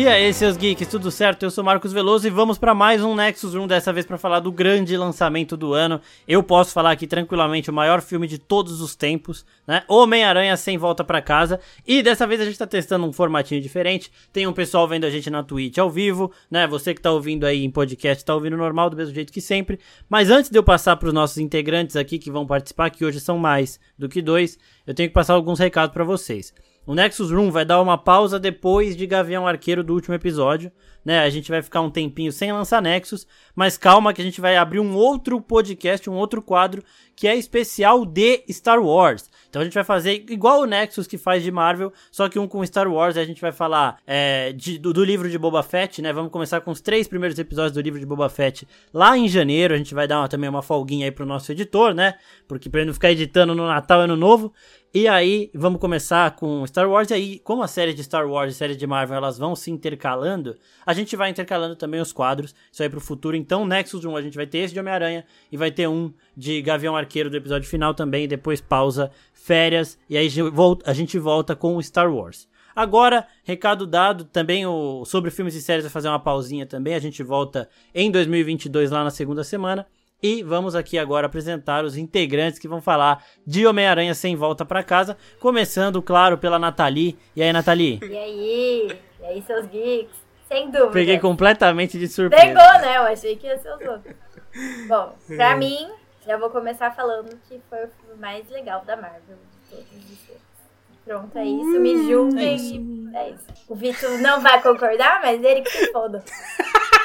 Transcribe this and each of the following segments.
E aí, seus geeks, tudo certo? Eu sou Marcos Veloso e vamos para mais um Nexus Room, dessa vez para falar do grande lançamento do ano. Eu posso falar aqui tranquilamente o maior filme de todos os tempos, né? Homem-Aranha sem volta para casa. E dessa vez a gente tá testando um formatinho diferente. Tem um pessoal vendo a gente na Twitch ao vivo, né? Você que tá ouvindo aí em podcast tá ouvindo normal do mesmo jeito que sempre. Mas antes de eu passar para os nossos integrantes aqui que vão participar, que hoje são mais do que dois, eu tenho que passar alguns recados para vocês. O Nexus Room vai dar uma pausa depois de Gavião Arqueiro do último episódio, né? A gente vai ficar um tempinho sem lançar Nexus, mas calma que a gente vai abrir um outro podcast, um outro quadro que é especial de Star Wars. Então a gente vai fazer igual o Nexus que faz de Marvel, só que um com Star Wars. A gente vai falar é, de, do, do, livro de Boba Fett, né? Vamos começar com os três primeiros episódios do livro de Boba Fett lá em janeiro. A gente vai dar uma, também uma folguinha aí pro nosso editor, né? Porque pra ele não ficar editando no Natal e Ano Novo. E aí, vamos começar com Star Wars. E aí, como a série de Star Wars e a série de Marvel elas vão se intercalando, a gente vai intercalando também os quadros. Isso aí pro futuro. Então, Nexus 1 a gente vai ter esse de Homem-Aranha e vai ter um de Gavião Arqueiro do episódio final também. Depois pausa, férias. E aí a gente volta com Star Wars. Agora, recado dado, também o, sobre filmes e séries vai fazer uma pausinha também. A gente volta em 2022 lá na segunda semana. E vamos aqui agora apresentar os integrantes que vão falar de Homem-Aranha sem volta para casa, começando, claro, pela Nathalie. E aí, Nathalie? E aí? E aí, seus geeks? Sem dúvida. Peguei completamente de surpresa. Pegou, né? Eu achei que ia ser os outros. Bom, pra mim, já vou começar falando que foi o filme mais legal da Marvel de todos os filmes. Pronto, é isso. Me julguem. É isso. É isso. O Vitor não vai concordar, mas ele que se foda.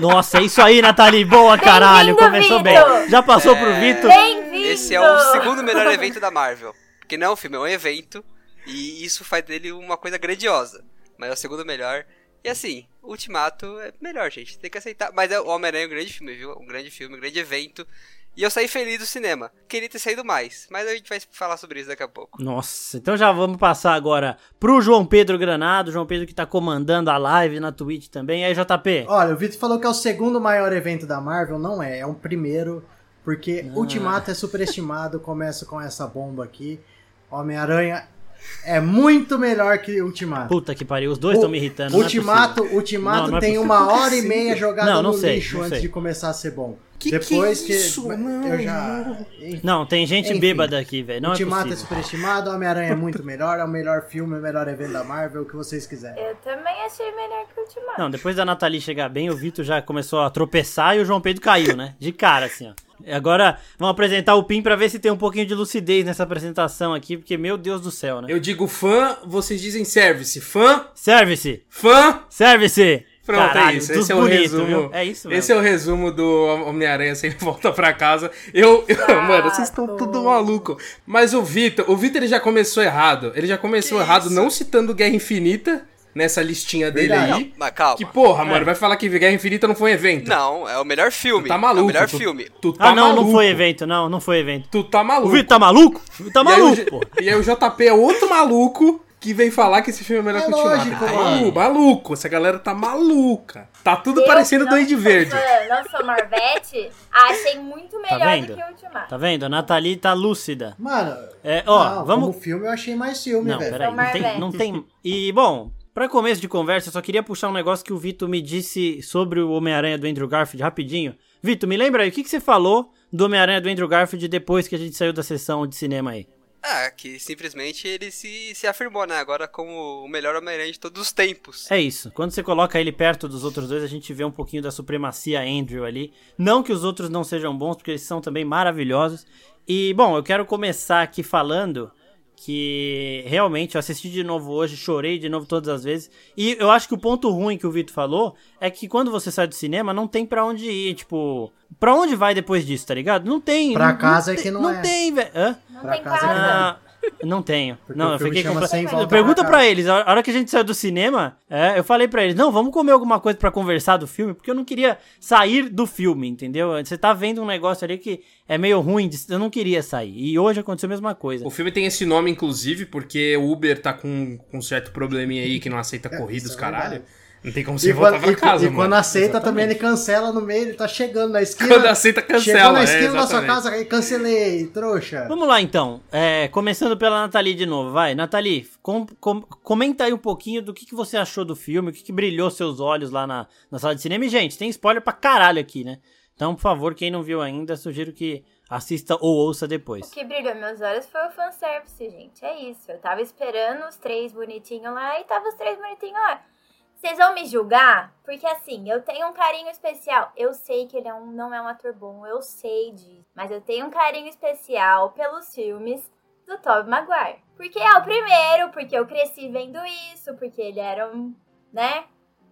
Nossa, é isso aí, Nathalie. Boa, caralho. Começou bem. Já passou é... pro Vitor? Esse é o segundo melhor evento da Marvel. Porque não é um filme, é um evento. E isso faz dele uma coisa grandiosa. Mas é o segundo melhor. E assim, Ultimato é melhor, gente. Tem que aceitar. Mas é, o Homem-Aranha é um grande filme, viu? Um grande filme, um grande evento. E eu saí feliz do cinema. Queria ter saído mais, mas a gente vai falar sobre isso daqui a pouco. Nossa, então já vamos passar agora pro João Pedro Granado, João Pedro que tá comandando a live na Twitch também. E aí, JP? Olha, o Vitor falou que é o segundo maior evento da Marvel, não é, é um primeiro, porque ah. Ultimato é superestimado, começa com essa bomba aqui. Homem-Aranha é muito melhor que Ultimato. Puta que pariu, os dois estão me irritando. Ultimato, é Ultimato não, não é tem uma hora e meia jogada não, no sei, lixo antes de começar a ser bom. Que Depois que, é isso? que não, eu já. Não, tem gente Enfim, bêbada aqui, velho. Ultimato é, é superestimado, Homem-Aranha é muito melhor, é o melhor filme, é o melhor evento da Marvel, o que vocês quiserem. Eu também achei melhor que o Ultimato. Não, depois da Nathalie chegar bem, o Vitor já começou a tropeçar e o João Pedro caiu, né? De cara, assim, ó. Agora vamos apresentar o PIN para ver se tem um pouquinho de lucidez nessa apresentação aqui, porque meu Deus do céu, né? Eu digo fã, vocês dizem service. Fã? Service. Fã? Service. Pronto, é Caralho, é isso. Esse é o bonito, resumo. Viu? É isso mesmo. Esse é o resumo do Homem-Aranha sem volta pra casa. Eu. eu ah, mano, vocês estão tudo maluco. Mas o Vitor, o Vitor ele já começou errado. Ele já começou que errado, isso? não citando Guerra Infinita nessa listinha dele Verdade. aí. Não, mas calma. Que porra, é. mano, vai falar que Guerra Infinita não foi um evento. Não, é o melhor filme. Tu tá maluco. É o melhor tu, filme. Tu tá ah, não, maluco. não foi evento, não, não foi evento. Tu tá maluco. O Vitor tá maluco? Tá maluco, e pô. E aí o JP é outro maluco que vem falar que esse filme é melhor é que o Ultimato. Tá maluco, maluco, essa galera tá maluca. Tá tudo eu, parecendo Duende Verde. não sou Marvete, achei muito tá melhor tá do que o Ultimato. Tá vendo? A Nathalie tá lúcida. Mano, é, ó, não, vamos... como filme eu achei mais filme, não, velho. Peraí, não tem, não tem... E, bom, Pra começo de conversa, eu só queria puxar um negócio que o Vitor me disse sobre o Homem-Aranha do Andrew Garfield rapidinho. Vitor, me lembra aí, o que, que você falou do Homem-Aranha do Andrew Garfield depois que a gente saiu da sessão de cinema aí? Ah, que simplesmente ele se, se afirmou, né? Agora como o melhor Homem-Aranha de todos os tempos. É isso. Quando você coloca ele perto dos outros dois, a gente vê um pouquinho da supremacia Andrew ali. Não que os outros não sejam bons, porque eles são também maravilhosos. E, bom, eu quero começar aqui falando que realmente eu assisti de novo hoje, chorei de novo todas as vezes. E eu acho que o ponto ruim que o Vitor falou é que quando você sai do cinema não tem para onde ir, tipo, para onde vai depois disso, tá ligado? Não tem. Pra não, casa não é que não, não é. Não tem, velho. Não pra tem casa. Ah, não tenho. Porque não, eu fiquei completamente. Pergunta para eles, a hora que a gente saiu do cinema, é, eu falei para eles: "Não, vamos comer alguma coisa para conversar do filme", porque eu não queria sair do filme, entendeu? Você tá vendo um negócio ali que é meio ruim, eu não queria sair. E hoje aconteceu a mesma coisa. O filme tem esse nome inclusive porque o Uber tá com, com um certo probleminha aí que não aceita é, corridas, é caralho. Não tem como você E, voltar quando, pra casa, e, e mano. quando aceita Exatamente. também, ele cancela no meio, ele tá chegando na esquina. Quando aceita, cancela. Chegou na é, esquina da sua casa e cancelei, trouxa. Vamos lá então, É, começando pela Nathalie de novo, vai. Nathalie, com- com- comenta aí um pouquinho do que, que você achou do filme, o que, que brilhou seus olhos lá na, na sala de cinema. E, gente, tem spoiler pra caralho aqui, né? Então, por favor, quem não viu ainda, sugiro que assista ou ouça O depois. que brilhou meus olhos foi o fanservice, gente. É isso. Eu tava esperando os três bonitinhos lá e tava os três bonitinhos lá. Vocês vão me julgar? Porque assim, eu tenho um carinho especial. Eu sei que ele é um, não é um ator bom, eu sei disso. Mas eu tenho um carinho especial pelos filmes do Tobey Maguire. Porque é o primeiro, porque eu cresci vendo isso, porque ele era um, né?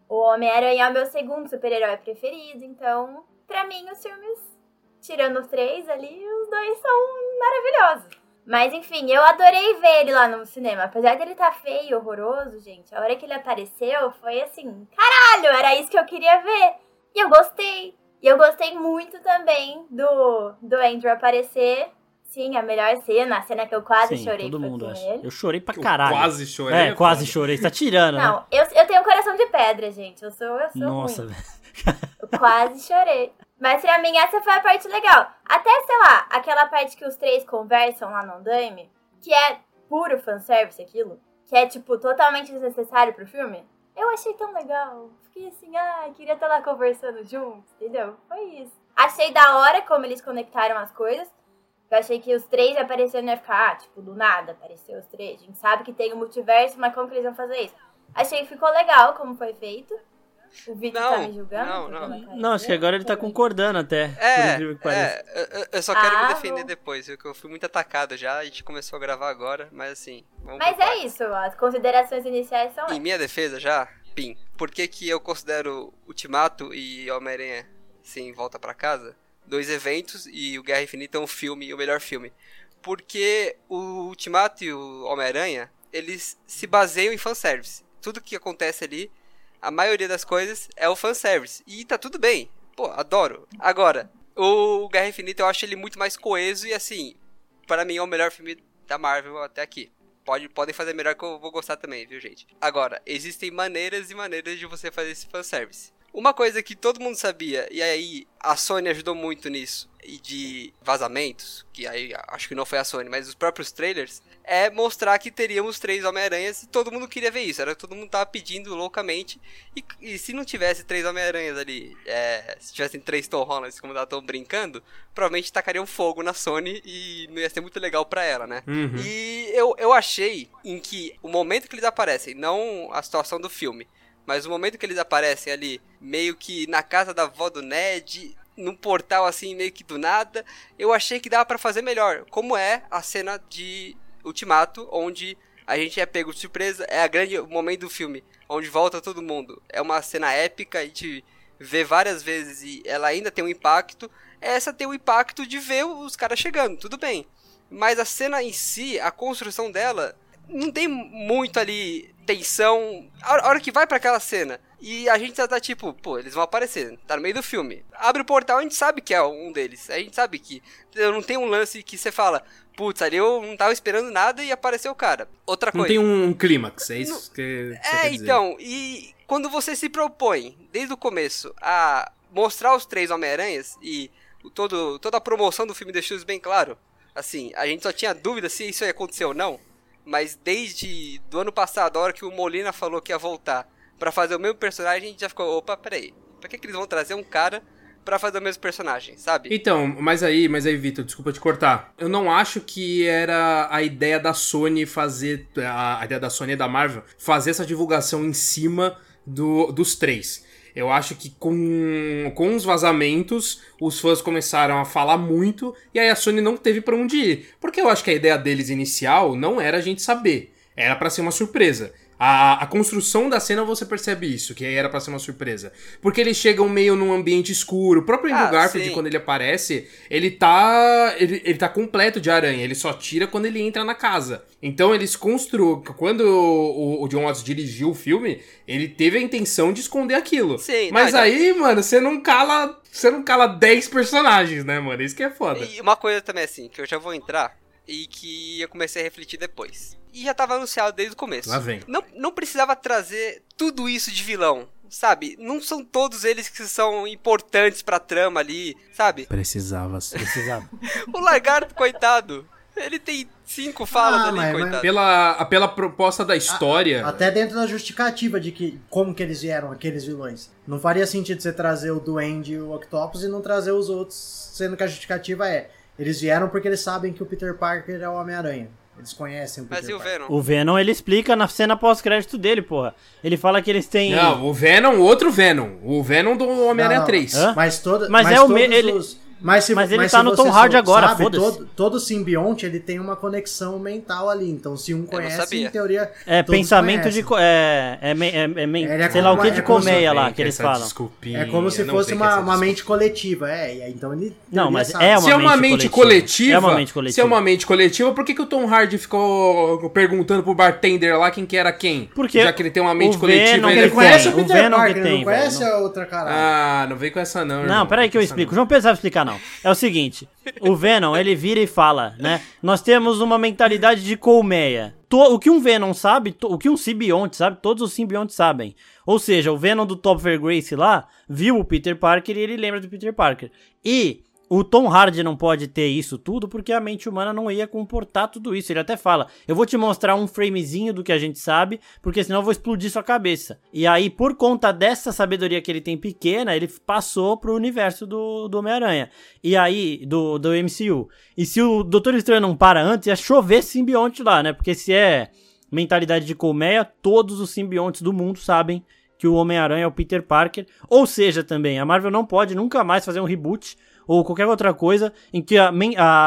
O Homem-Aranha é o meu segundo super-herói preferido. Então, pra mim, os filmes, tirando os três ali, os dois são maravilhosos. Mas enfim, eu adorei ver ele lá no cinema. Apesar dele estar feio, horroroso, gente, a hora que ele apareceu foi assim, caralho, era isso que eu queria ver. E eu gostei. E eu gostei muito também do, do Andrew aparecer. Sim, a melhor cena, a cena que eu quase Sim, chorei todo mundo acha. ele. Eu chorei pra Eu caralho. quase chorei. É, quase chorei. Você tá tirando, né? Não, eu, eu tenho um coração de pedra, gente. Eu sou, eu sou Nossa, velho. Eu quase chorei. Mas pra mim essa foi a parte legal. Até, sei lá, aquela parte que os três conversam lá no andaime, que é puro fanservice aquilo, que é, tipo, totalmente desnecessário pro filme. Eu achei tão legal. Fiquei assim, ah, queria estar lá conversando juntos, entendeu? Foi isso. Achei da hora como eles conectaram as coisas. Eu achei que os três aparecendo ia ficar, ah, tipo, do nada apareceu os três. A gente sabe que tem o multiverso, mas como que eles vão fazer isso? Achei que ficou legal como foi feito. O Victor Não, tá me julgando? não, não. Não, acho que agora ele tá concordando até. É, é eu- só quero Ah, me defender bom. depois, viu? Que eu fui muito atacado já, a gente começou a gravar agora, mas assim. Vamos Mas é isso, as considerações iniciais são Em essas. minha defesa já, Pim, por que, que eu considero Ultimato e Homem-Aranha, sim, Volta pra Casa, dois eventos e o Guerra Infinita é um filme, o melhor filme? Porque o Ultimato e o Homem-Aranha, eles se baseiam em fanservice. Tudo que acontece ali, a maioria das coisas é o fanservice. E tá tudo bem. Pô, adoro. Agora, o Guerra Infinita eu acho ele muito mais coeso e assim, para mim é o melhor filme da Marvel até aqui. Pode, podem fazer melhor que eu vou gostar também, viu, gente? Agora, existem maneiras e maneiras de você fazer esse fanservice. Uma coisa que todo mundo sabia, e aí a Sony ajudou muito nisso, e de vazamentos, que aí acho que não foi a Sony, mas os próprios trailers, é mostrar que teríamos três Homem-Aranhas e todo mundo queria ver isso. Era todo mundo tava pedindo loucamente. E, e se não tivesse três Homem-Aranhas ali, é, se tivessem três Tom Hollands, como estão brincando, provavelmente tacariam fogo na Sony e não ia ser muito legal pra ela, né? Uhum. E eu, eu achei em que o momento que eles aparecem, não a situação do filme, mas o momento que eles aparecem ali, meio que na casa da avó do Ned, num portal assim, meio que do nada, eu achei que dava pra fazer melhor. Como é a cena de Ultimato, onde a gente é pego de surpresa, é a grande momento do filme, onde volta todo mundo. É uma cena épica, a gente vê várias vezes e ela ainda tem um impacto. Essa tem o impacto de ver os caras chegando, tudo bem. Mas a cena em si, a construção dela, não tem muito ali tensão. A hora- que vai pra aquela cena e a gente já tá tipo, pô, eles vão aparecer, tá no meio do filme. Abre o portal, a gente sabe que é um deles. A gente sabe que não tem um lance que você fala, putz, ali eu não tava esperando nada e apareceu o cara. Outra Não coisa. tem um clímax, é isso que você É, então, e quando você se propõe, desde o começo, a mostrar os três Homem-Aranhas e todo, toda a promoção do filme deixou isso bem claro, assim, a gente só tinha dúvida se isso ia acontecer ou não, mas desde do ano passado, a hora que o Molina falou que ia voltar pra fazer o mesmo personagem, a gente já ficou, opa, peraí, pra que, que eles vão trazer um cara pra fazer o mesmo personagem, sabe? Então, mas aí, mas aí, Vitor, desculpa te cortar. Eu não acho que era a ideia da Sony fazer. A, a ideia da Sony e da Marvel fazer essa divulgação em cima do, dos três. Eu acho que com, com os vazamentos, os fãs começaram a falar muito e aí a Sony não teve pra onde ir. Porque eu acho que a ideia deles inicial não era a gente saber, era pra ser uma surpresa. A, a construção da cena você percebe isso, que aí era pra ser uma surpresa. Porque eles chegam meio num ambiente escuro. O próprio Ah, Garfield, sim. quando ele aparece, ele tá. Ele, ele tá completo de aranha. Ele só tira quando ele entra na casa. Então eles construam. Quando o, o John Watts dirigiu o filme, ele teve a intenção de esconder aquilo. Sim, Mas não, aí, mano, você não cala. Você não cala 10 personagens, né, mano? Isso que é foda. E uma coisa também assim, que eu já vou entrar e que eu comecei a refletir depois. E já tava anunciado desde o começo. Lá vem. Não, não precisava trazer tudo isso de vilão. sabe? Não são todos eles que são importantes pra trama ali, sabe? Precisava. Precisava. O lagarto, coitado, ele tem cinco falas Ah, ali, mas- coitado. Pela, pela proposta da história. Até dentro da justificativa de que como que eles vieram, aqueles vilões. Não faria sentido você trazer o Duende e o Octopus e não trazer os outros, sendo que a justificativa é eles vieram porque eles sabem que o Peter Parker é o Homem-Aranha. Eles conhecem o Peter Mas e o Parker. Venom? O Venom, ele explica na cena pós-crédito dele, porra. Ele fala que eles têm... Não, o Venom, o outro Venom. O Venom do Homem-Aranha Não, não. 3. Hã? Mas, toda, Mas mas, é o todos me- ele- os- Mas, se, mas ele se tá no Tom Hardy só agora, sabe, foda-se. todo, todo simbionte ele tem uma conexão mental ali. Então, se um conhece, em teoria. É, pensamento conhecem. de... É, é, é, é é sei lá o que de é colmeia lá, que eles falam. desculpinha, É como se fosse uma, uma mente coletiva. É, então ele. Não, mas é uma Se é uma mente coletiva. coletiva, É uma mente coletiva. se é uma mente coletiva, por que, que o Tom Hardy ficou perguntando pro bartender lá quem que era quem? Porque Já que ele tem uma mente coletiva, ele, conhece o Peter Parker, não conhece a outra cara. Ah, não vem com essa não, Não, peraí que eu explico. João Pedro sabe explicar, não. É o seguinte: o Venom, ele vira e fala, né? Nós temos uma mentalidade de colmeia. O que um Venom sabe, o que um simbionte sabe, todos os simbiontes sabem. Ou seja, o Venom do Topher Grace lá viu o Peter Parker e ele lembra do Peter Parker. E o Tom Hardy não pode ter isso tudo porque a mente humana não ia comportar tudo isso. Ele até fala: Eu vou te mostrar um framezinho do que a gente sabe, porque senão eu vou explodir sua cabeça. E aí, por conta dessa sabedoria que ele tem pequena, ele passou pro universo do, do Homem-Aranha. E aí, do, do MCU. E se o Doutor Estranho não para antes, ia chover simbionte lá, né? Porque se é mentalidade de colmeia, todos os simbiontes do mundo sabem que o Homem-Aranha é o Peter Parker. Ou seja, também, a Marvel não pode nunca mais fazer um reboot ou qualquer outra coisa em que a,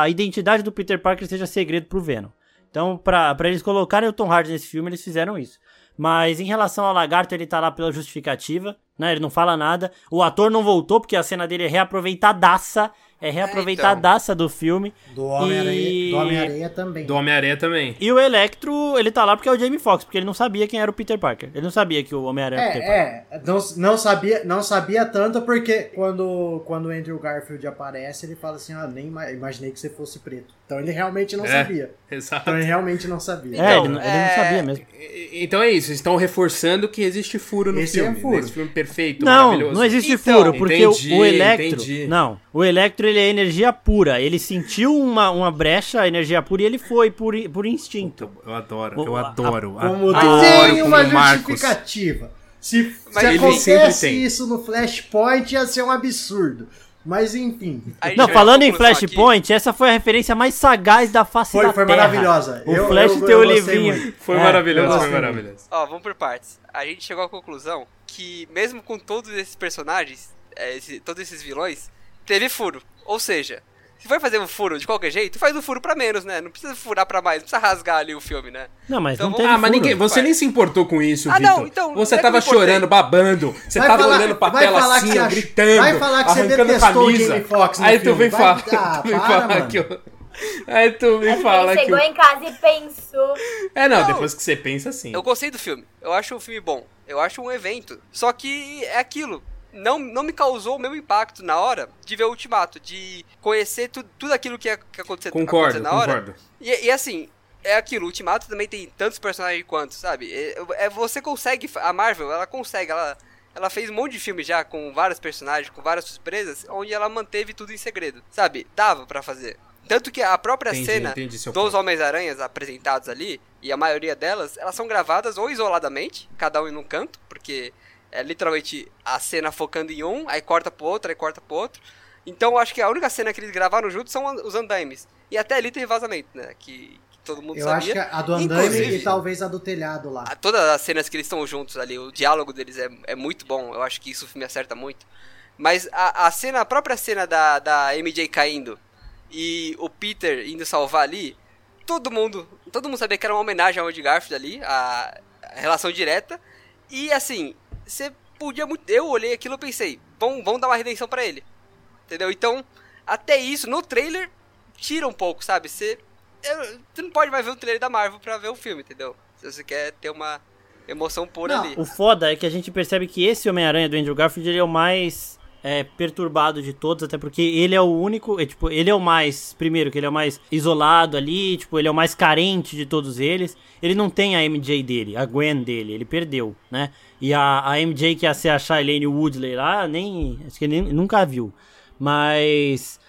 a identidade do Peter Parker seja segredo pro Venom. Então, pra eles colocarem o Tom Hardy nesse filme, eles fizeram isso. Mas em relação ao Lagarto, ele tá lá pela justificativa, né? Ele não fala nada. O ator não voltou, porque a cena dele é reaproveitadaça. É reaproveitadaça do filme. Do Homem-Aranha E- do Homem-Aranha também. Do Homem-Aranha também. E o Electro, ele tá lá porque é o Jamie Foxx, porque ele não sabia quem era o Peter Parker. Ele não sabia que o Homem-Aranha era o Peter Parker. É, é, não, não, sabia, não sabia tanto porque quando, quando o Andrew Garfield aparece, ele fala assim, ah, nem ima- imaginei que você fosse preto. Então ele realmente não É. sabia. Exato. Então ele realmente não sabia. É, Então, ele, não- ele é- não sabia mesmo. E- Então é isso, eles estão reforçando que existe furo no Esse é filme. furo. Nesse filme perfeito, Não, maravilhoso. não existe Então, furo, porque o- entendi, o, Electro. entendi. Não, o Electro ele é energia pura. Ele sentiu uma, uma brecha, energia pura, e ele foi por, por instinto. Eu adoro, eu a- adoro. Como adoro tem como uma justificativa. Se, se acontece isso no Flashpoint, ia ser um absurdo. Mas enfim, A gente Não, à falando em Flashpoint, essa foi a referência mais sagaz da face foi, da foi Terra. maravilhosa. O Eu- Flash eu- tem o livrinho. Foi É, maravilhoso, foi maravilhoso. Ó, vamos por partes. A gente chegou à conclusão que, mesmo com todos esses personagens, é, esse- todos esses vilões, teve furo. Ou seja, se vai fazer um furo de qualquer jeito, faz um furo pra menos, né? Não precisa furar pra mais, não precisa rasgar ali o filme, né? Não, mas Então não vamos- Ah, mas ninguém, você nem se importou com isso, Ah, Vitor. não, então, você é tava chorando, babando. Você Vai tava falar- olhando pra vai tela falar que assim, você ach- gritando, vai falar que você arrancando o camisa. No Aí tu filme. vem falar, Ah, tu vem para, falar mano. que eu... Aí tu me que fala ele que chegou eu... em casa e pensou. É, não, Não. depois que você pensa assim. Eu gostei do filme. Eu acho um filme bom. Eu acho um evento. Só que é aquilo. Não, não me causou o mesmo impacto na hora de ver o Ultimato, de conhecer tu, tudo aquilo que ia que ia acontecer, Concordo, acontecer na hora. concordo. E, e assim, é aquilo, o Ultimato também tem tantos personagens quanto, sabe? É, é- você consegue, a Marvel, ela consegue, ela, ela fez um monte de filme já com vários personagens, com várias surpresas, onde ela manteve tudo em segredo, sabe? Dava pra fazer. Tanto que a própria Entendi, cena entendi dos. Homens-Aranhas apresentados ali, e a maioria delas, elas são gravadas ou isoladamente, cada um em um canto, porque é literalmente a cena focando em um, aí corta pro outro, aí corta pro outro. Então eu acho que a única cena que eles gravaram juntos são os andaimes. E até ali teve vazamento, né? Que, que todo mundo Eu sabia. acho que a do andaime e talvez a do telhado lá. Todas as cenas que eles estão juntos ali, o diálogo deles é, é muito bom. Eu acho que isso o filme acerta muito. Mas a, a cena, a própria cena da, da MJ caindo e o Peter indo salvar ali, todo mundo, todo mundo sabia que era uma homenagem ao Andy Garfield ali, a, a relação direta. E assim, você podia muito. Eu olhei aquilo e pensei, vão, vão dar uma redenção pra ele. Entendeu? Então, até isso, no trailer, tira um pouco, sabe? Você. Você não pode mais ver o trailer da Marvel pra ver o filme, entendeu? Se você quer ter uma emoção pura Não, ali. O foda é que a gente percebe que esse Homem-Aranha do Andrew Garfield ele é o mais é, perturbado de todos, até porque ele é o único, é, tipo, ele é o mais, primeiro, que ele é o mais isolado ali, tipo, ele é o mais carente de todos eles. Ele não tem a MJ dele, a Gwen dele, ele perdeu, né? E a, a MJ que ia ser a Shailene Woodley lá, nem, acho que ele nem, nunca viu. Mas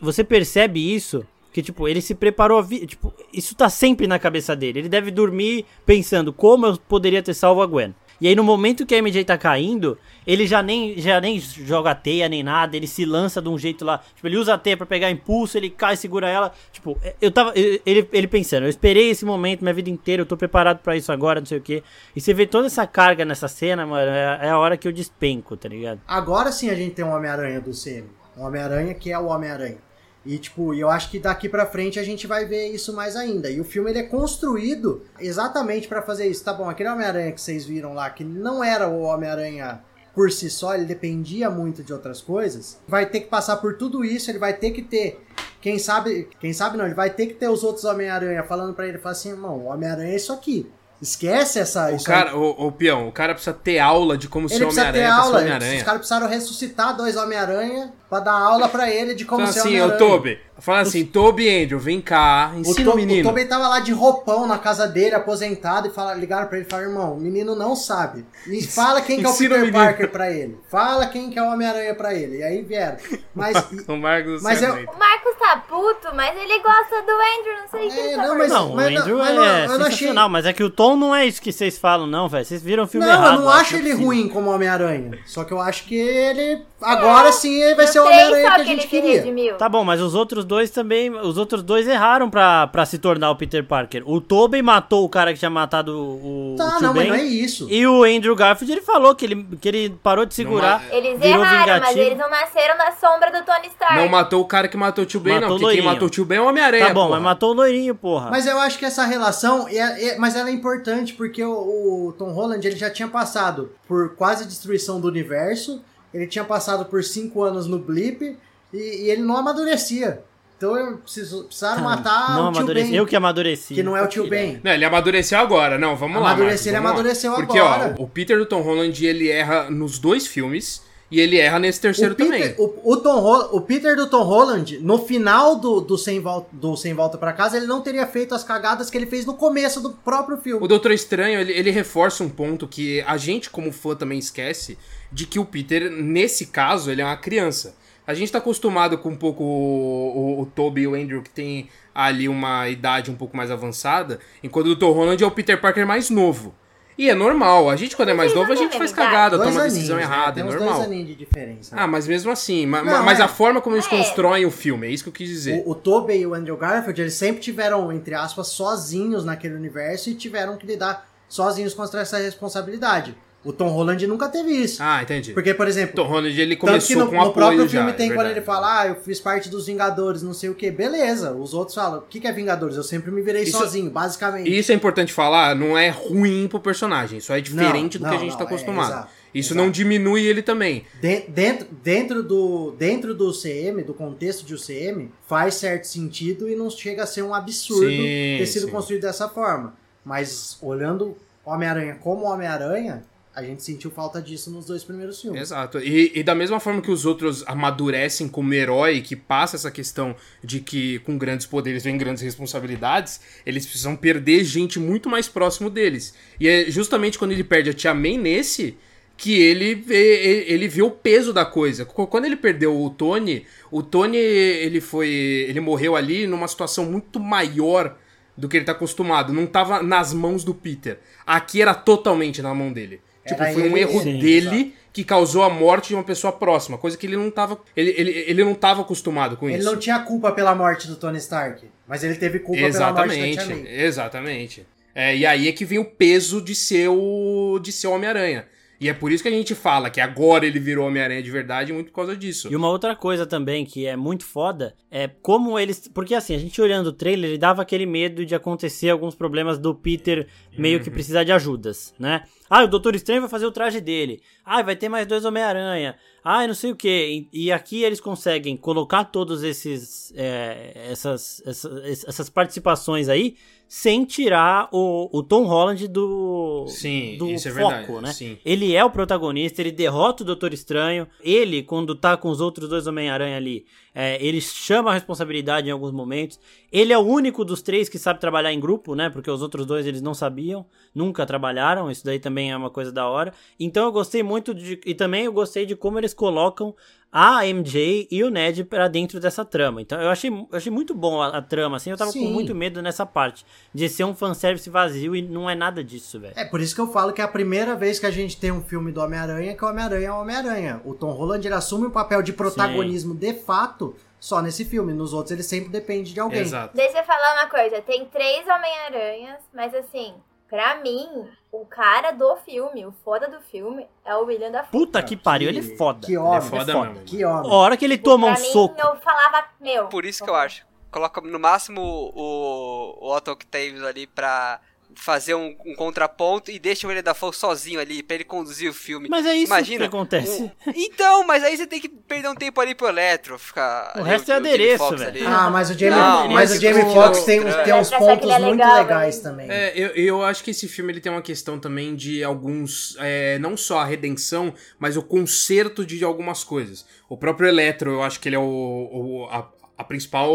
você percebe isso que, tipo, ele se preparou a vi Tipo, isso tá sempre na cabeça dele. Ele deve dormir pensando como eu poderia ter salvo a Gwen. E aí no momento que a MJ tá caindo, ele já nem, já nem joga teia nem nada, ele se lança de um jeito lá. Tipo, ele usa a teia pra pegar impulso, ele cai, segura ela. Tipo, eu tava. Ele, ele pensando, eu esperei esse momento minha vida inteira, eu tô preparado para isso agora, não sei o que. E você vê toda essa carga nessa cena, mano, é, é, a hora que eu despenco, tá ligado? Agora sim a gente tem um Homem-Aranha do CM. Um Homem-Aranha que é o Homem-Aranha. E, tipo, eu acho que daqui pra frente a gente vai ver isso mais ainda. E o filme ele é construído exatamente para fazer isso. Tá bom, aquele Homem-Aranha que vocês viram lá, que não era o Homem-Aranha por si só, ele dependia muito de outras coisas. Vai ter que passar por tudo isso, ele vai ter que ter. Quem sabe, quem sabe não, ele vai ter que ter os outros Homem-Aranha falando para ele, falar assim, irmão, o Homem-Aranha é isso aqui. Esquece essa. O cara, o, o, peão, o cara precisa ter aula de como ele ser Homem-Aranha. Homem Os caras precisaram ressuscitar dois Homem-Aranha pra dar aula pra ele de como então, ser assim, Homem-Aranha. Assim, o Toby, Fala assim, Toby Andrew, vem cá, ensina o, to, o menino. O Toby tava lá de roupão na casa dele, aposentado, e fala, ligaram pra ele e falaram, irmão, o menino não sabe. E fala quem que é o Peter o Parker pra ele. Fala quem que é o Homem-Aranha pra ele. E aí vieram. Mas, o Marcos mas eu, O Marcos tá puto, mas ele gosta do Andrew, não sei o é, que ele tá não, mas, não, mas, o Andrew mas, não, é sensacional, achei... mas é que o tom não é isso que vocês falam, não, velho. Vocês viram o filme não, errado. Não, eu não acho ele ruim como Homem-Aranha. Só que eu acho que ele, agora é, sim, ele vai ser o Homem-Aranha que a gente queria. Tá bom, mas os outros dois também os outros dois erraram pra, pra se tornar o Peter Parker. O Tobey matou o cara que tinha matado o. Tá, não, ben, mas não é isso. E o Andrew Garfield, ele falou que ele, que ele parou de segurar. Não, eles erraram, vingativo. mas eles não nasceram da sombra do Tony Stark. Não matou o cara que matou o tio Ben, não. Porque quem matou o tio Ben é o Homem-Aranha. Tá bom, porra. mas matou o loirinho, porra. Mas eu acho que essa relação. É, é, mas ela é importante porque o, o Tom Holland ele já tinha passado por quase destruição do universo. Ele tinha passado por cinco anos no blip. E, e ele não amadurecia. Então eu preciso, precisaram ah, matar não o tio Ben. Eu que amadureci. Que não é o tio Ben. Não, ele amadureceu agora. Não, vamos lá. Amadurecer, ele amadureceu Porque, agora. Porque, ó, o Peter do Tom Holland, ele erra nos dois filmes. E ele erra nesse terceiro o Peter, também. O, o, Tom, o Peter do Tom Holland, no final do, do, Sem Volta, do Sem Volta para Casa, ele não teria feito as cagadas que ele fez no começo do próprio filme. O Doutor Estranho, ele, ele reforça um ponto que a gente, como fã, também esquece, de que o Peter, nesse caso, ele é uma criança. A gente tá acostumado com um pouco o, o, o Toby e o Andrew, que tem ali uma idade um pouco mais avançada, enquanto o Dr. Holland é o Peter Parker mais novo. E é normal, a gente quando é mais novo, a gente faz cagada, toma aninhos, decisão né? errada, é normal. Dois aninhos de diferença. Ah, mas mesmo assim, não, mas é... a forma como eles é. constroem o filme, é isso que eu quis dizer. O, o Tobey e o Andrew Garfield, eles sempre tiveram, entre aspas, sozinhos naquele universo e tiveram que lidar sozinhos com essa responsabilidade. O Tom Holland nunca teve isso. Ah, entendi. Porque, por exemplo. Tom Holland ele começou no, com no próprio filme já, tem é quando ele fala, ah, eu fiz parte dos Vingadores, não sei o que. Beleza. Os outros falam, o que, é Vingadores? Eu sempre me virei isso, sozinho, basicamente. Isso é importante falar, não é ruim pro personagem. Só é diferente não, do não, que a gente tá não, tá acostumado. É, exato, isso exato. não diminui ele também. De, dentro, dentro, do, dentro do CM, do contexto de UCM, faz certo sentido e não chega a ser um absurdo sim, ter sido sim. construído dessa forma. Mas olhando Homem-Aranha como Homem-Aranha a gente sentiu falta disso nos dois primeiros filmes. Exato. E, e, da mesma forma que os outros amadurecem como herói, que passa essa questão de que com grandes poderes vem grandes responsabilidades, eles precisam perder gente muito mais próximo deles. E é justamente quando ele perde a Tia May nesse que ele vê, ele vê o peso da coisa. Quando ele perdeu o Tony, o Tony ele foi, ele morreu ali numa situação muito maior do que ele tá acostumado. Não tava nas mãos do Peter. Aqui era totalmente na mão dele. Tipo, Era foi um erro sim, dele que causou a morte de uma pessoa próxima, coisa que ele não tava, ele, ele, ele não tava acostumado com ele isso. Ele não tinha culpa pela morte do Tony Stark, mas ele teve culpa exatamente, pela morte da Tia May. Exatamente. É, e aí é que vem o peso de ser o de ser Homem-Aranha. E é por isso que a gente fala que agora ele virou Homem-Aranha de verdade, muito por causa disso. E uma outra coisa também que é muito foda é como eles. Porque assim, a gente olhando o trailer, ele dava aquele medo de acontecer alguns problemas do Peter meio uhum. que precisar de ajudas, né? Ah, o Doutor Estranho vai fazer o traje dele. Ah, vai ter mais dois Homem-Aranha. ah, não sei o que. E, e aqui eles conseguem colocar todos esses é, essas, essas, essas participações aí sem tirar o, o Tom Holland do, Sim, do isso é foco, verdade, né? sim. Ele é o protagonista, ele derrota o Doutor Estranho. Ele, quando tá com os outros dois Homem-Aranha ali, é, ele chama a responsabilidade em alguns momentos. Ele é o único dos três que sabe trabalhar em grupo, né? Porque os outros dois eles não sabiam, nunca trabalharam. Isso daí também é uma coisa da hora. Então eu gostei muito de. E também eu gostei de como eles colocam a MJ e o Ned pra dentro dessa trama. Então eu achei, eu achei muito bom a, a trama, assim. Eu tava Sim. com muito medo nessa parte. De ser um fanservice vazio e não é nada disso, velho. É por isso que eu falo que é a primeira vez que a gente tem um filme do Homem-Aranha que o Homem-Aranha é o Homem-Aranha. O Tom Holland ele assume o papel de protagonismo de fato só nesse filme. Nos outros ele sempre depende de alguém. Exato. Deixa eu falar uma coisa. Tem três Homem-Aranhas, mas assim, pra mim, o cara do filme, o foda do filme, é o William da Puta que pariu, ele é foda. Que homem. Ele é foda foda. mesmo. Que homem. A hora que ele toma um pra mim, soco. eu falava, meu. Por isso que eu acho. Coloca no máximo o, o Otto Octavius ali pra fazer um, um contraponto e deixa o William Dafoe sozinho ali pra ele conduzir o filme. Mas é isso Imagina, que acontece. um- Então, mas aí você tem que perder um tempo ali pro Eletro, ficar... O ali, resto é Jamie adereço, Foxx velho. Ah, mas o Jamie, Não, mas o Jamie o- Foxx tem, É. tem uns pontos é muito legal, legais hein? também. É, eu, eu acho que esse filme ele tem uma questão também de alguns. é, não só a redenção, mas o conserto de algumas coisas. O próprio Eletro, eu acho que ele é o, o- a, a principal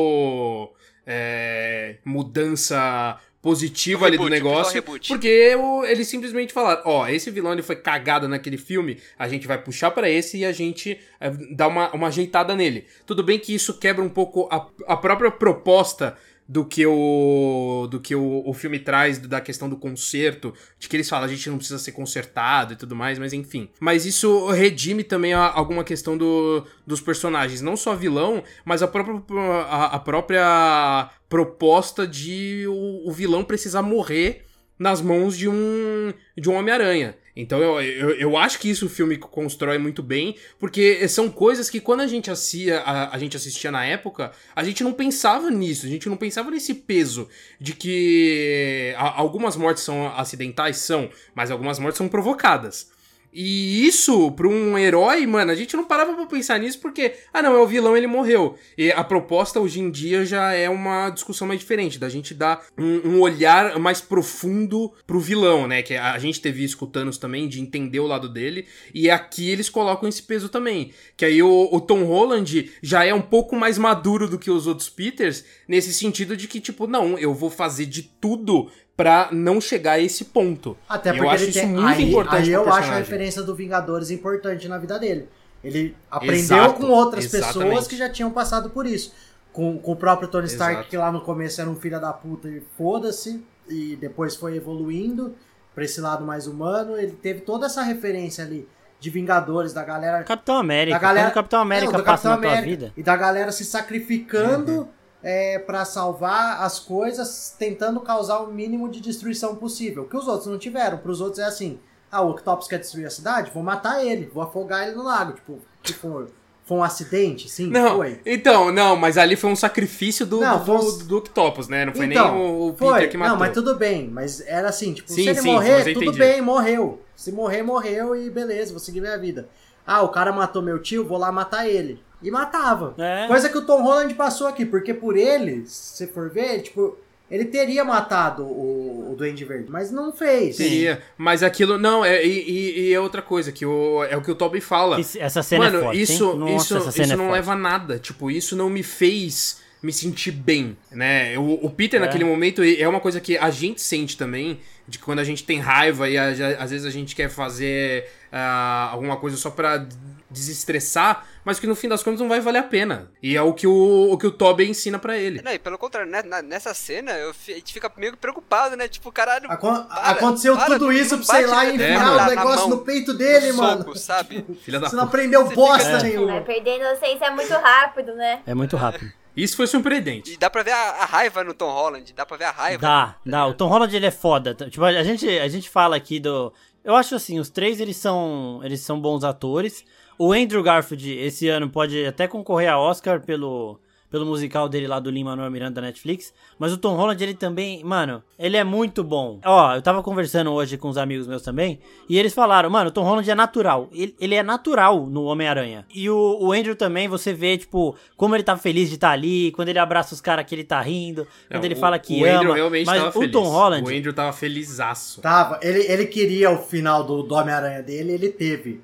é, mudança positiva O ali do negócio. Porque eles simplesmente falaram: ó, esse vilão ele foi cagado naquele filme, a gente vai puxar pra esse e a gente é, dá uma, uma ajeitada nele. Tudo bem que isso quebra um pouco a, a própria proposta do que o do que o, o filme traz da questão do conserto, de que eles falam a gente não precisa ser consertado e tudo mais, mas enfim. Mas isso redime também a- alguma questão do, dos personagens, não só vilão, mas a própria a, a própria proposta de o, o vilão precisar morrer nas mãos de um de um Homem-Aranha. Então eu, eu, eu acho que isso o filme constrói muito bem, porque são coisas que quando a gente, assistia, a, a gente assistia na época, a gente não pensava nisso, a gente não pensava nesse peso de que a- algumas mortes são acidentais, são, mas algumas mortes são provocadas. E isso, pra um herói, mano, a gente não parava pra pensar nisso porque, ah não, é o vilão, ele morreu. E a proposta hoje em dia já é uma discussão mais diferente, da gente dar um, um olhar mais profundo pro vilão, né? Que a gente teve isso com o Thanos também, de entender o lado dele. E aqui eles colocam esse peso também. Que aí o, o Tom Holland já é um pouco mais maduro do que os outros Peters, nesse sentido de que, tipo, não, eu vou fazer de tudo pra não chegar a esse ponto. Até porque eu acho ele isso tem, muito aí, importante aí eu acho a referência do Vingadores importante na vida dele. Ele aprendeu Exato, com outras exatamente. pessoas que já tinham passado por isso. Com, com o próprio Tony Stark, Exato. que lá no começo era um filho da puta e foda-se, e depois foi evoluindo pra esse lado mais humano. Ele teve toda essa referência ali de Vingadores, da galera Capitão América. da galera, Quando o Capitão América É, do passa Capitão na tua América. vida. E da galera se sacrificando é, para salvar as coisas, tentando causar o mínimo de destruição possível. Que os outros não tiveram. Para os outros é assim: ah, o Octopus quer destruir a cidade? Vou matar ele, vou afogar ele no lago. Tipo, que foi, um acidente? Sim, Não, foi. então, não, mas ali foi um sacrifício do, Não, do, um- do, do Octopus, né? Não foi Então, nem o, o foi. Peter que matou. Não, mas tudo bem. Mas era assim, tipo, Sim, se ele sim, morrer, eu tudo entendi. bem, morreu. Se morrer, morreu e beleza, vou seguir minha vida. Ah, o cara matou meu tio, vou lá matar ele. E matava. É. Coisa que o Tom Holland passou aqui, porque por ele, se você for ver, tipo, ele teria matado o, o Duende Verde, mas não fez. Seria, mas aquilo, não, é, e, e- é outra coisa, que o, é o que o Toby fala. Esse- Essa cena Mano, é forte. isso, hein? Nossa, isso, essa cena isso é não forte. leva a nada. Tipo, isso não me fez me sentir bem, né? O, o Peter, É. naquele momento, é uma coisa que a gente sente também, de quando a gente tem raiva e a- a- às vezes a gente quer fazer ah, alguma coisa só pra desestressar, mas que no fim das contas não vai valer a pena. E é o que o, o, que o Toby ensina pra ele. Não, e pelo contrário, né, nessa cena, eu, fi- a gente fica meio preocupado, né? Tipo, caralho. Acon- para, aconteceu para, tudo isso pra bate lá e É, enfiar o na negócio mão, no peito dele, no mano. soco, sabe? Filha da Você não aprendeu Você bosta fica- Vai nenhuma. perder a inocência muito rápido, né? É muito rápido. Isso foi surpreendente. E dá pra ver a, a raiva no Tom Holland, dá pra ver a raiva. Dá, dá. O Tom Holland ele é foda. Tipo, a gente, a gente fala aqui do. Eu acho assim, os três eles são, eles são bons atores. O Andrew Garfield esse ano pode até concorrer a Oscar pelo, pelo musical dele lá do Lin-Manuel Miranda da Netflix. Mas o Tom Holland, ele também, mano, ele é muito bom. Ó, eu tava conversando hoje com os amigos meus também, e eles falaram, mano, o Tom Holland é natural. Ele, ele é natural no Homem-Aranha. E o, o Andrew também, você vê, tipo, como ele tá feliz de estar tá ali, quando ele abraça os caras que ele tá rindo, quando Não, ele o- fala que o ama. Andrew realmente mas tava o feliz. Tom Holland, O Andrew tava felizaço. Tava, ele, ele queria o final do, do Homem-Aranha dele, ele teve.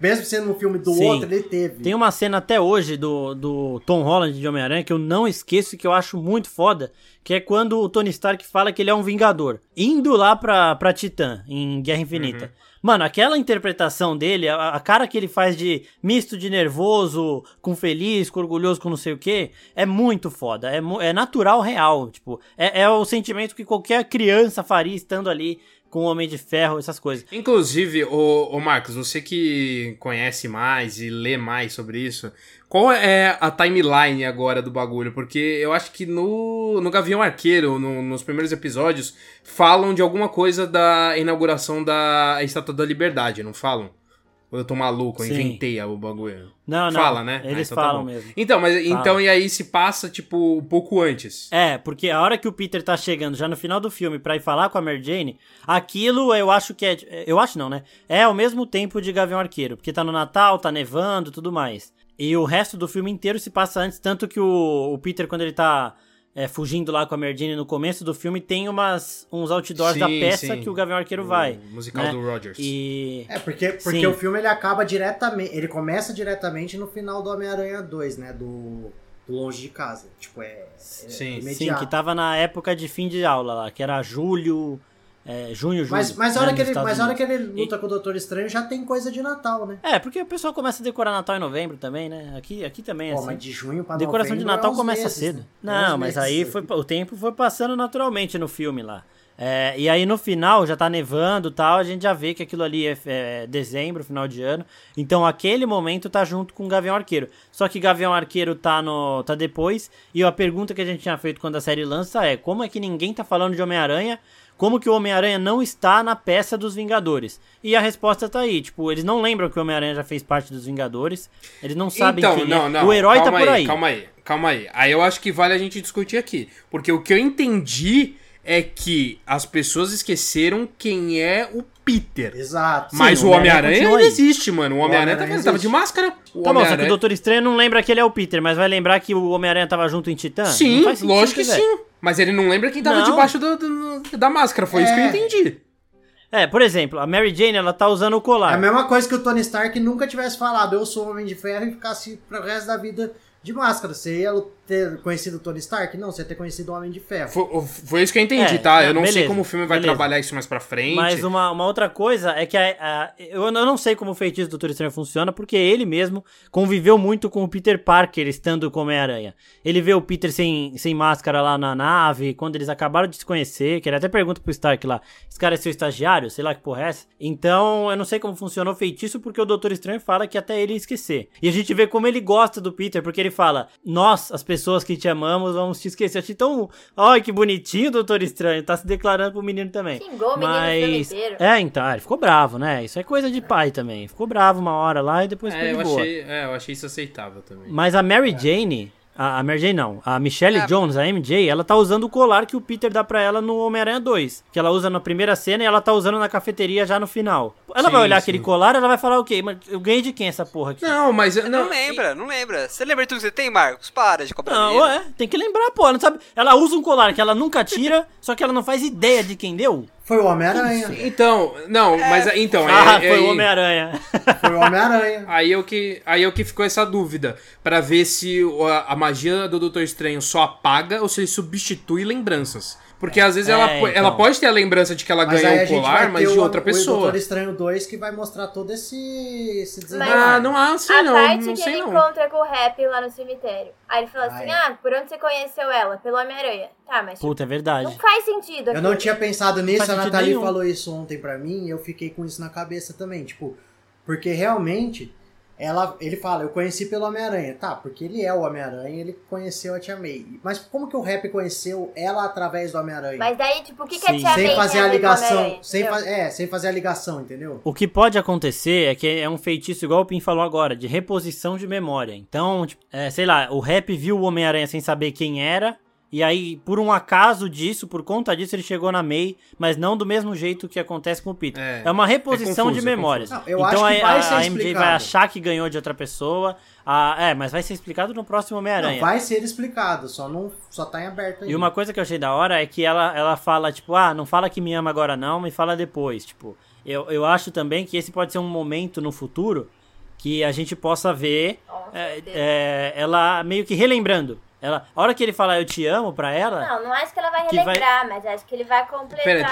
Mesmo sendo um filme do Sim. outro, ele teve. Tem uma cena até hoje do, do Tom Holland de Homem-Aranha que eu não esqueço e que eu acho muito foda, que é quando o Tony Stark fala que ele é um vingador, indo lá pra, pra Titã, em Guerra Infinita. Mano, aquela interpretação dele, a, a cara que ele faz de misto de nervoso, com feliz, com orgulhoso, com não sei o que, é muito foda. É, é natural, real. Tipo, é, é o sentimento que qualquer criança faria estando ali com o Homem de Ferro, essas coisas. Inclusive, ô, ô Marcos, você que conhece mais e lê mais sobre isso, qual é a timeline agora do bagulho? Porque eu acho que no, no Gavião Arqueiro, no- nos primeiros episódios, falam de alguma coisa da inauguração da Estátua da Liberdade, não falam? Ou eu tô maluco, eu Sim. inventei o bagulho. Não, não. Fala, né? Ah, Eles então tá falam bom. mesmo. Então, mas Fala. então e aí se passa, tipo, um pouco antes. É, porque a hora que o Peter tá chegando já no final do filme pra ir falar com a Mary Jane, aquilo eu acho que é. Eu acho não, né? É ao mesmo tempo de Gavião Arqueiro, porque tá no Natal, tá nevando tudo mais. E o resto do filme inteiro se passa antes, tanto que o, o Peter, quando ele tá é, fugindo lá com a Mary Jane no começo do filme, tem umas, uns outdoors Sim, da peça sim. que o Gavião Arqueiro O vai. musical né? do Rogers. E. É, porque, porque Sim. o filme ele acaba diretamente. Ele começa diretamente no final do Homem-Aranha 2, né? Do, do Longe de Casa. Tipo, é. é Sim. Sim, imediato. que tava na época de fim de aula lá, que era julho. É, junho, julho. Mas, mas, a né, hora que nos ele, Estados mas a hora que ele luta com o Doutor Estranho já tem coisa de Natal, né? É, porque o pessoal começa a decorar Natal em novembro também, né? Aqui, aqui também é Pô, assim. mas de junho pra Decoração de é Natal uns começa meses, cedo. né? É Não, uns mas aí foi, o tempo foi passando naturalmente no filme lá. É, e aí no final já tá nevando e tal, a gente já vê que aquilo ali é, é dezembro, final de ano. Então aquele momento tá junto com o Gavião Arqueiro. Só que Gavião Arqueiro tá no tá depois. E a pergunta que a gente tinha feito quando a série lança é: como é que ninguém tá falando de Homem-Aranha? Como que o Homem-Aranha não está na peça dos Vingadores? E a resposta tá aí, tipo, eles não lembram que o Homem-Aranha já fez parte dos Vingadores. Eles não sabem então, quem não, é. não. o herói tá por aí. Calma aí, calma aí. Aí eu acho que vale a gente discutir aqui. Porque o que eu entendi é que as pessoas esqueceram quem é o Peter. Exato. Mas Sim, o Homem-Aranha aí. existe, mano. O Homem-Aranha Homem-Aranha tava, tava de máscara. O Tá bom, só que o Doutor Estranho não lembra que ele é o Peter, mas vai lembrar que o Homem-Aranha tava junto em Titã? Sim, lógico que velho. sim. Mas ele não lembra quem tava Não. debaixo do- do- da máscara. Foi isso que eu É. entendi. É, por exemplo, a Mary Jane, ela tá usando o É colar. a mesma coisa que o Tony Stark nunca tivesse falado, eu sou o Homem de Ferro e ficasse pro resto da vida de máscara. Você ia ter conhecido o Tony Stark? Não, você ia ter conhecido o Homem de Ferro. Foi, foi isso que eu entendi, É, tá? Eu não sei beleza, como o filme vai beleza. trabalhar isso mais pra frente. Mas uma, uma outra coisa é que a- a- eu, eu não sei como o feitiço do Doutor Estranho funciona, porque ele mesmo conviveu muito com o Peter Parker estando como Homem-Aranha. Ele vê o Peter sem, sem máscara lá na nave, quando eles acabaram de se conhecer, que ele até pergunta pro Stark lá, esse cara é seu estagiário? Sei lá que porra é essa. Então, eu não sei como funcionou o feitiço, porque o Doutor Estranho fala que até ele ia esquecer. E a gente vê como ele gosta do Peter, porque ele fala, nós, as pessoas que te amamos, vamos te esquecer. Eu achei tão... Ai, que bonitinho o Doutor Estranho, tá se declarando pro menino também. Xingou o menino o filme inteiro. É, então, ah, ele ficou bravo, né? Isso é coisa de pai também. Ficou bravo uma hora lá e depois É, ficou de boa. achei, é, eu achei isso aceitável também. Mas a Mary Jane, a, a Mary Jane não, a Michelle É. Jones, a MJ, ela tá usando o colar que o Peter dá pra ela no Homem-Aranha 2. Que ela usa na primeira cena e ela tá usando na cafeteria já no final. Ela Sim, vai olhar sim. aquele colar ela vai falar o quê? Mas eu ganhei de quem essa porra aqui? Não, mas... Não, Não, lembra, não lembra. Você lembra de tudo que você tem, Marcos? Para de cobrar Não, é, tem que lembrar, pô. Ela não sabe. Ela usa um colar que ela nunca tira, só que ela não faz ideia de quem deu. Foi o Homem-Aranha. Então, não, mas então... é- ah, é- foi o é- Homem-Aranha. Foi o Homem-Aranha. Aí é o que, aí é o que ficou essa dúvida, Pra ver se o- a, a magia do Doutor Estranho só apaga ou se ele substitui lembranças. Porque às vezes É, ela, então. ela pode ter a lembrança de que ela Mas ganhou a o colar, mas de o- outra O pessoa. Doutor Estranho 2 que vai mostrar todo esse, esse desenvolvimento. Ah, não, ah, sei a não, parte não que sei ele não. encontra com o rap lá no cemitério. Aí ele fala assim: Ah, ah, por onde você conheceu ela? Pelo Homem-Aranha. Tá, mas Puta, é não verdade. faz sentido. Eu não tinha pensado nisso, a Nathalie nenhum. falou isso ontem pra mim e eu fiquei com isso na cabeça também. Tipo, porque realmente ela, ele fala, eu conheci pelo Homem-Aranha. Tá, porque ele é o Homem-Aranha, ele conheceu a Tia May. Mas como que o Rap conheceu ela através do Homem-Aranha? Mas daí, tipo, o que, que a Sim. tia Sem May fazer a ligação. Sem fa- é, sem fazer a ligação, entendeu? O que pode acontecer é que é um feitiço, igual o Pim falou agora, de reposição de memória. Então, tipo, é, sei lá, o Rap viu o Homem-Aranha sem saber quem era, e aí, por um acaso disso, por conta disso, ele chegou na May, mas não do mesmo jeito que acontece com o Peter. É, É, uma reposição é confuso, de é memórias. confuso. Não, eu então a, ser a MJ vai achar que ganhou de outra pessoa. a- é, mas vai ser explicado no próximo Não, Homem-Aranha. vai ser explicado, só não só tá em aberto ainda. E uma coisa que eu achei da hora é que ela, ela fala, tipo, ah, não fala que me ama agora não, me fala depois. Tipo, eu, eu acho também que esse pode ser um momento no futuro que a gente possa ver Com é, é, ela meio que relembrando. Ela, a hora que ele fala eu te amo pra ela, Não, não acho que ela vai Que vai- relembrar, mas acho que ele vai completar Pera,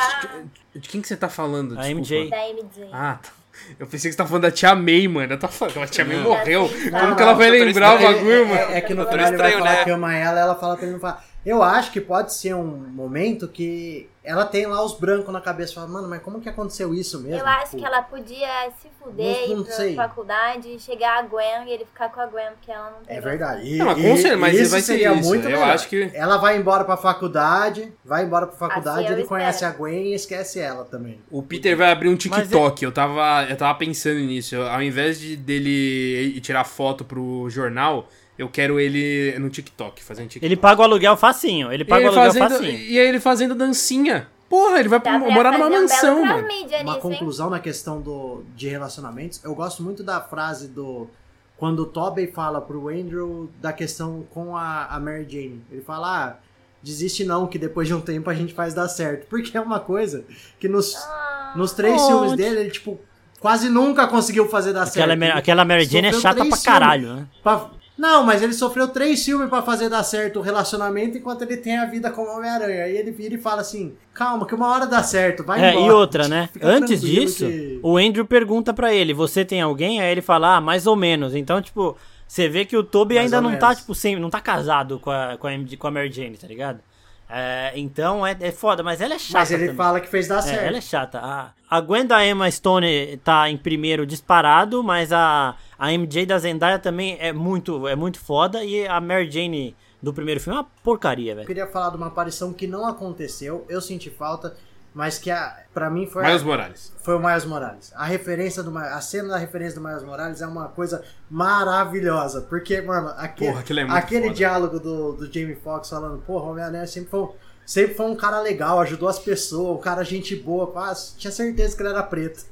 de, de quem que você tá falando? A Desculpa. MJ. da MJ. Ah, tá. Eu pensei que você tá falando da Tia May, mano. Eu tava falando, a Tia May morreu. Como que ela vai lembrar o bagulho, é, mano? é, é que no final ele vai falar né? que ama ela, ela fala pra ele não falar. Eu acho que pode ser um momento que ela tem lá os brancos na cabeça. Fala, mano, mas como que aconteceu isso mesmo? Eu acho Tipo, que ela podia se fuder, Não- não ir pra sei. faculdade, e chegar a Gwen e ele ficar com a Gwen, porque ela não tem É verdade. E, Não, mas com e- certeza, mas isso vai ser seria isso. muito Eu melhor. acho que- Ela vai embora pra faculdade, vai embora pra faculdade, Assim eu ele conhece a. Gwen e esquece ela também. O Peter vai abrir um TikTok. Eu, tava, eu tava pensando nisso. Ao invés de dele ir tirar foto pro jornal, eu quero ele no TikTok, fazendo TikTok. ele paga o aluguel facinho. Ele E paga o ele aluguel fazendo, facinho. e aí ele fazendo dancinha. Porra, ele vai pra morar numa um mansão, mano. Uma nisso, hein? conclusão na questão do, de relacionamentos, eu gosto muito da frase do. Quando o Tobey fala pro Andrew da questão com a, a Mary Jane. Ele fala, ah, desiste não, que depois de um tempo a gente faz dar certo. Porque é uma coisa que nos, Ah, nos três Oh, filmes onde- dele, ele, tipo, quase nunca conseguiu fazer dar certo. Aquela, Ele aquela Mary Jane é chata pra caralho, né? pra- Não, mas ele sofreu três filmes pra fazer dar certo o relacionamento enquanto ele tem a vida como Homem-Aranha. Aí ele vira e fala assim: calma, que uma hora dá certo, vai É, embora. e outra, né? Fica Antes disso, que- o Andrew pergunta pra ele: Você tem alguém? Aí ele fala: Ah, mais ou menos. Então, tipo, você vê que o Toby Mais ainda não tá, menos. tipo, sem, não tá casado com a, com a, com a Mary Jane, tá ligado? É, então é, é foda, mas ela é chata. Mas ele também. fala que fez dar É, certo. ela é chata. A, a Gwen da Emma Stone tá em primeiro disparado, mas a, a MJ da Zendaya também é muito, é muito foda. E a Mary Jane do primeiro filme é uma porcaria, Eu velho. queria falar de uma aparição que não aconteceu, eu senti falta, mas que a, pra mim foi, Miles Morales. foi o Miles Morales. A referência do a cena da referência do Miles Morales é uma coisa maravilhosa, porque, mano, aquele, Porra, é aquele foda. diálogo do, do Jamie Foxx falando, porra, o Homem-Aranha sempre foi, um- sempre foi um cara legal, ajudou as pessoas, um cara gente boa, quase, tinha certeza que ele era preto.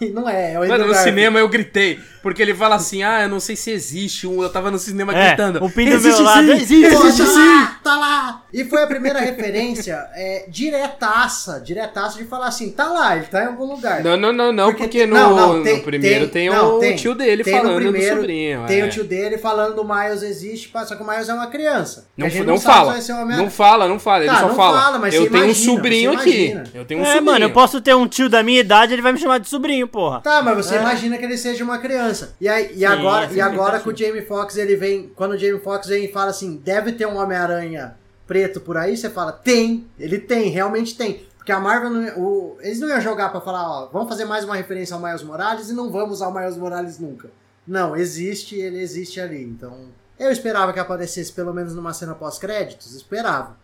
E não é, é o Mano, no Garfield. cinema eu gritei. Porque ele fala assim: ah, eu não sei se existe um. Eu tava no cinema É, gritando. o Pim do meu lado, sim, existe, existe tá sim. lá, tá lá. E foi a primeira referência é, diretaça, diretaça de falar assim, tá lá, ele tá em algum lugar. Não, não, não, não, porque, no, não, não, tem- no primeiro tem, não, o tem. tio dele Tem no falando primeiro, do sobrinho. Tem é. o tio dele falando do Miles existe, só que o Miles é uma criança. Não, não, fala. vai ser homem- Não fala, não fala. Ele Tá, só não fala. fala, mas eu tenho imagina, um sobrinho aqui. Eu tenho um É, sobrinho. mano, eu posso ter um tio da minha idade, ele vai me chamar de sobrinho, porra. Tá, mas você É. imagina que ele seja uma criança. E, aí, e Sim, agora, sim, e agora que o Jamie Foxx ele vem. Quando o Jamie Foxx vem e fala assim, deve ter um Homem-Aranha preto por aí, você fala, tem, ele tem, realmente tem. Porque a Marvel, não, o, eles não iam jogar pra falar, ó, vamos fazer mais uma referência ao Miles Morales e não vamos usar o Miles Morales nunca. Não, existe, ele existe ali. Então, eu esperava que aparecesse pelo menos numa cena pós-créditos, esperava.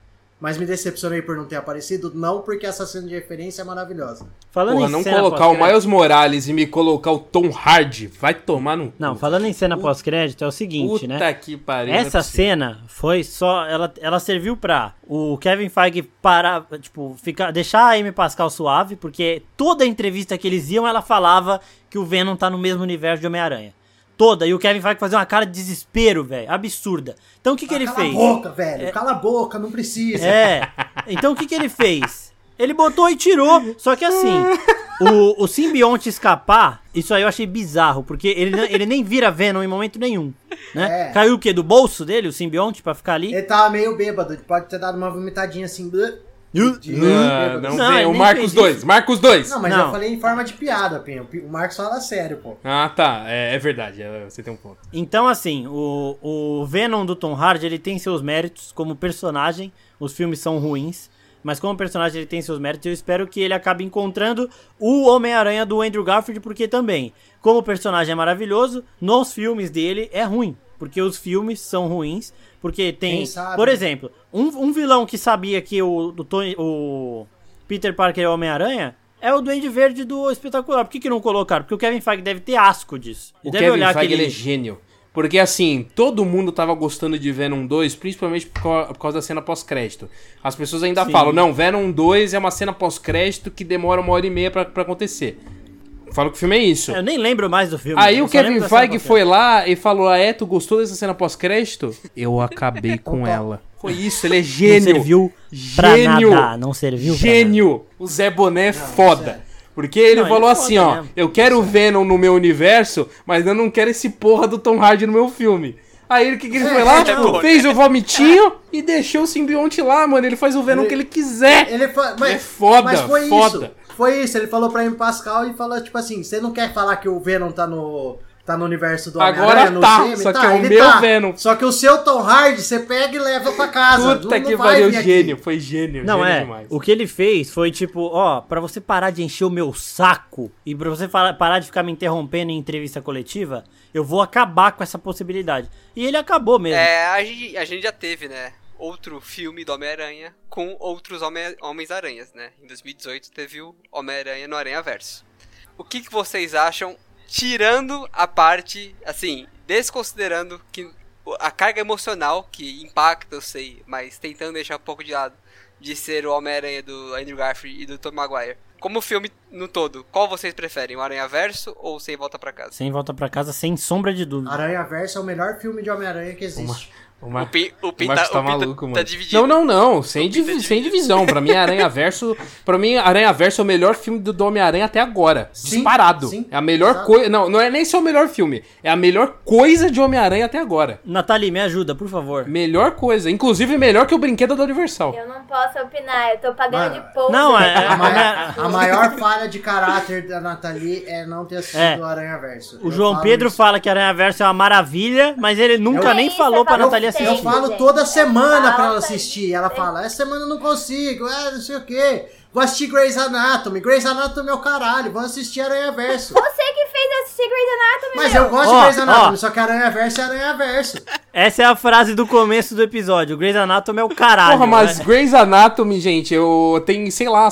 Mas me decepcionei por não ter aparecido, não porque essa cena de referência é maravilhosa. Falando Porra, em não cena colocar o Miles Morales e me colocar o Tom Hardy, vai tomar no. Não, cu. falando em cena pós-crédito, é o seguinte, Puta né? que pariu. é Essa possível. cena foi só. Ela, ela serviu pra o Kevin Feige parar, tipo, ficar, deixar a Amy Pascal suave, porque toda entrevista que eles iam, ela falava que o Venom tá no mesmo universo de Homem-Aranha. Toda. E o Kevin Feige fazia uma cara de desespero, velho. Absurda. Então o que, que ele cala fez? a boca, velho. Cala a boca, não precisa. É. Então o que, que ele fez? Ele botou e tirou. Só que assim, o, o simbionte escapar, isso aí eu achei bizarro, porque ele, ele nem vira Venom em momento nenhum. Né? É. Caiu o quê? Do bolso dele, o simbionte, pra ficar ali? Ele tava meio bêbado, pode ter dado uma vomitadinha assim. Não, não, Não, vem. ele O nem Marcos fez 2, Marcos 2. Não, mas Não. eu falei em forma de piada, Pinho. O Marcos fala sério, pô. Ah, tá. É, é verdade. é, Você tem um ponto. Então, assim, o, o Venom do Tom Hardy, ele tem seus méritos como personagem. Os filmes são ruins. mas como personagem ele tem seus méritos, eu espero que ele acabe encontrando o Homem-Aranha do Andrew Garfield, porque também, como personagem é maravilhoso, nos filmes dele é ruim, porque os filmes são ruins, porque tem, por né? exemplo, um, um vilão que sabia que o, do Tony- o Peter Parker é o Homem-Aranha é o Duende Verde do Espetacular. Por que, que não colocaram? Porque o Kevin Feige deve ter asco disso. O Ele deve Kevin olhar Feige aquele... ele é gênio. Porque assim, todo mundo tava gostando de Venom 2, principalmente por cau- por causa da cena pós-crédito. As pessoas ainda Sim. falam, não, Venom 2 é uma cena pós-crédito que demora uma hora e meia pra acontecer. Falo que o filme é isso. Eu nem lembro mais do filme. Aí o Kevin Feige foi lá e falou: Ah, é, tu gostou dessa cena pós-crédito? Eu acabei com ela. Foi isso, ele é Não gênio. serviu pra Gênio. nada. Não serviu pra Gênio! O Zé Boné é foda. Porque ele Não, ele falou é assim, ó, mesmo. eu quero o Venom no meu universo, mas eu não quero esse porra do Tom Hardy no meu filme. Aí ele, o que, que ele foi lá? não. fez o vomitinho e deixou o simbionte lá, mano. Ele faz o Venom Ele- que ele quiser. Ele fa... mas, é foda, mas foi foda. isso. Foi isso. Ele falou pra M. Pascal e falou, tipo assim, você não quer falar que o Venom tá no. Tá no universo do Agora Homem-Aranha, no tá, CM? só que Tá, é o meu tá. Venom. Só que o seu Tom Hardy, você pega e leva pra casa. Puta não, que valeu, gênio. Foi gênio. Não, gênio é. demais. O que ele fez foi tipo, ó, pra você parar de encher o meu saco e pra você parar de ficar me interrompendo em entrevista coletiva, eu vou acabar com essa possibilidade. E ele acabou mesmo. É, a gente, a gente já teve, né? Outro filme do Homem-Aranha com outros Homens-Aranhas, né? Em 2018 teve o Homem-Aranha no Aranha Verso. O que, que vocês acham, tirando a parte, assim, desconsiderando que a carga emocional que impacta, eu sei, mas tentando deixar um pouco de lado, de ser o Homem-Aranha do Andrew Garfield e do Tom Maguire. Como filme no todo, qual vocês preferem? O Aranha Verso ou Sem Volta Pra Casa? Sem volta pra casa, sem sombra de dúvida. Aranha Verso é o melhor filme de Homem-Aranha que existe. Uma- O Pin, o Pin O Marcos tá, tá o tá- maluco, tá mano. dividido. Não, não, não. Sem, O Pin tá sem divisão. Pra mim, Aranha Verso. Pra mim, Aranha Verso é o melhor filme do, do Homem-Aranha até agora. Sim, Disparado. sim, é a melhor coisa. Não, não é nem só o melhor filme. É a melhor coisa de Homem-Aranha até agora. Nathalie, me ajuda, por favor. Melhor coisa. Inclusive, melhor que o brinquedo da Universal. Eu não posso opinar, eu tô pagando Mano, de pouco. Não, é- A, mai- a- a maior falha de caráter da Nathalie é não ter assistido É. o Aranha Verso. O Eu João Pedro isso. fala que Aranha Verso é uma maravilha, mas ele nunca Eu- nem Isso, falou pra falo Sempre. Eu assistir. falo gente. toda semana pra falta ela assistir. Ela fala, essa semana eu não consigo, é, não sei o quê. Vou assistir Grey's Anatomy. Grey's Anatomy é o caralho. Vou assistir Aranha Verso. Você que fez assistir Grey's Anatomy, Mas meu. eu gosto Ó, de Grey's Anatomy, ó. só que Aranha Verso é Aranha Verso. Essa é a frase do começo do episódio. Grey's Anatomy é o caralho. Porra, mas né? Grey's Anatomy, gente, eu tenho, sei lá,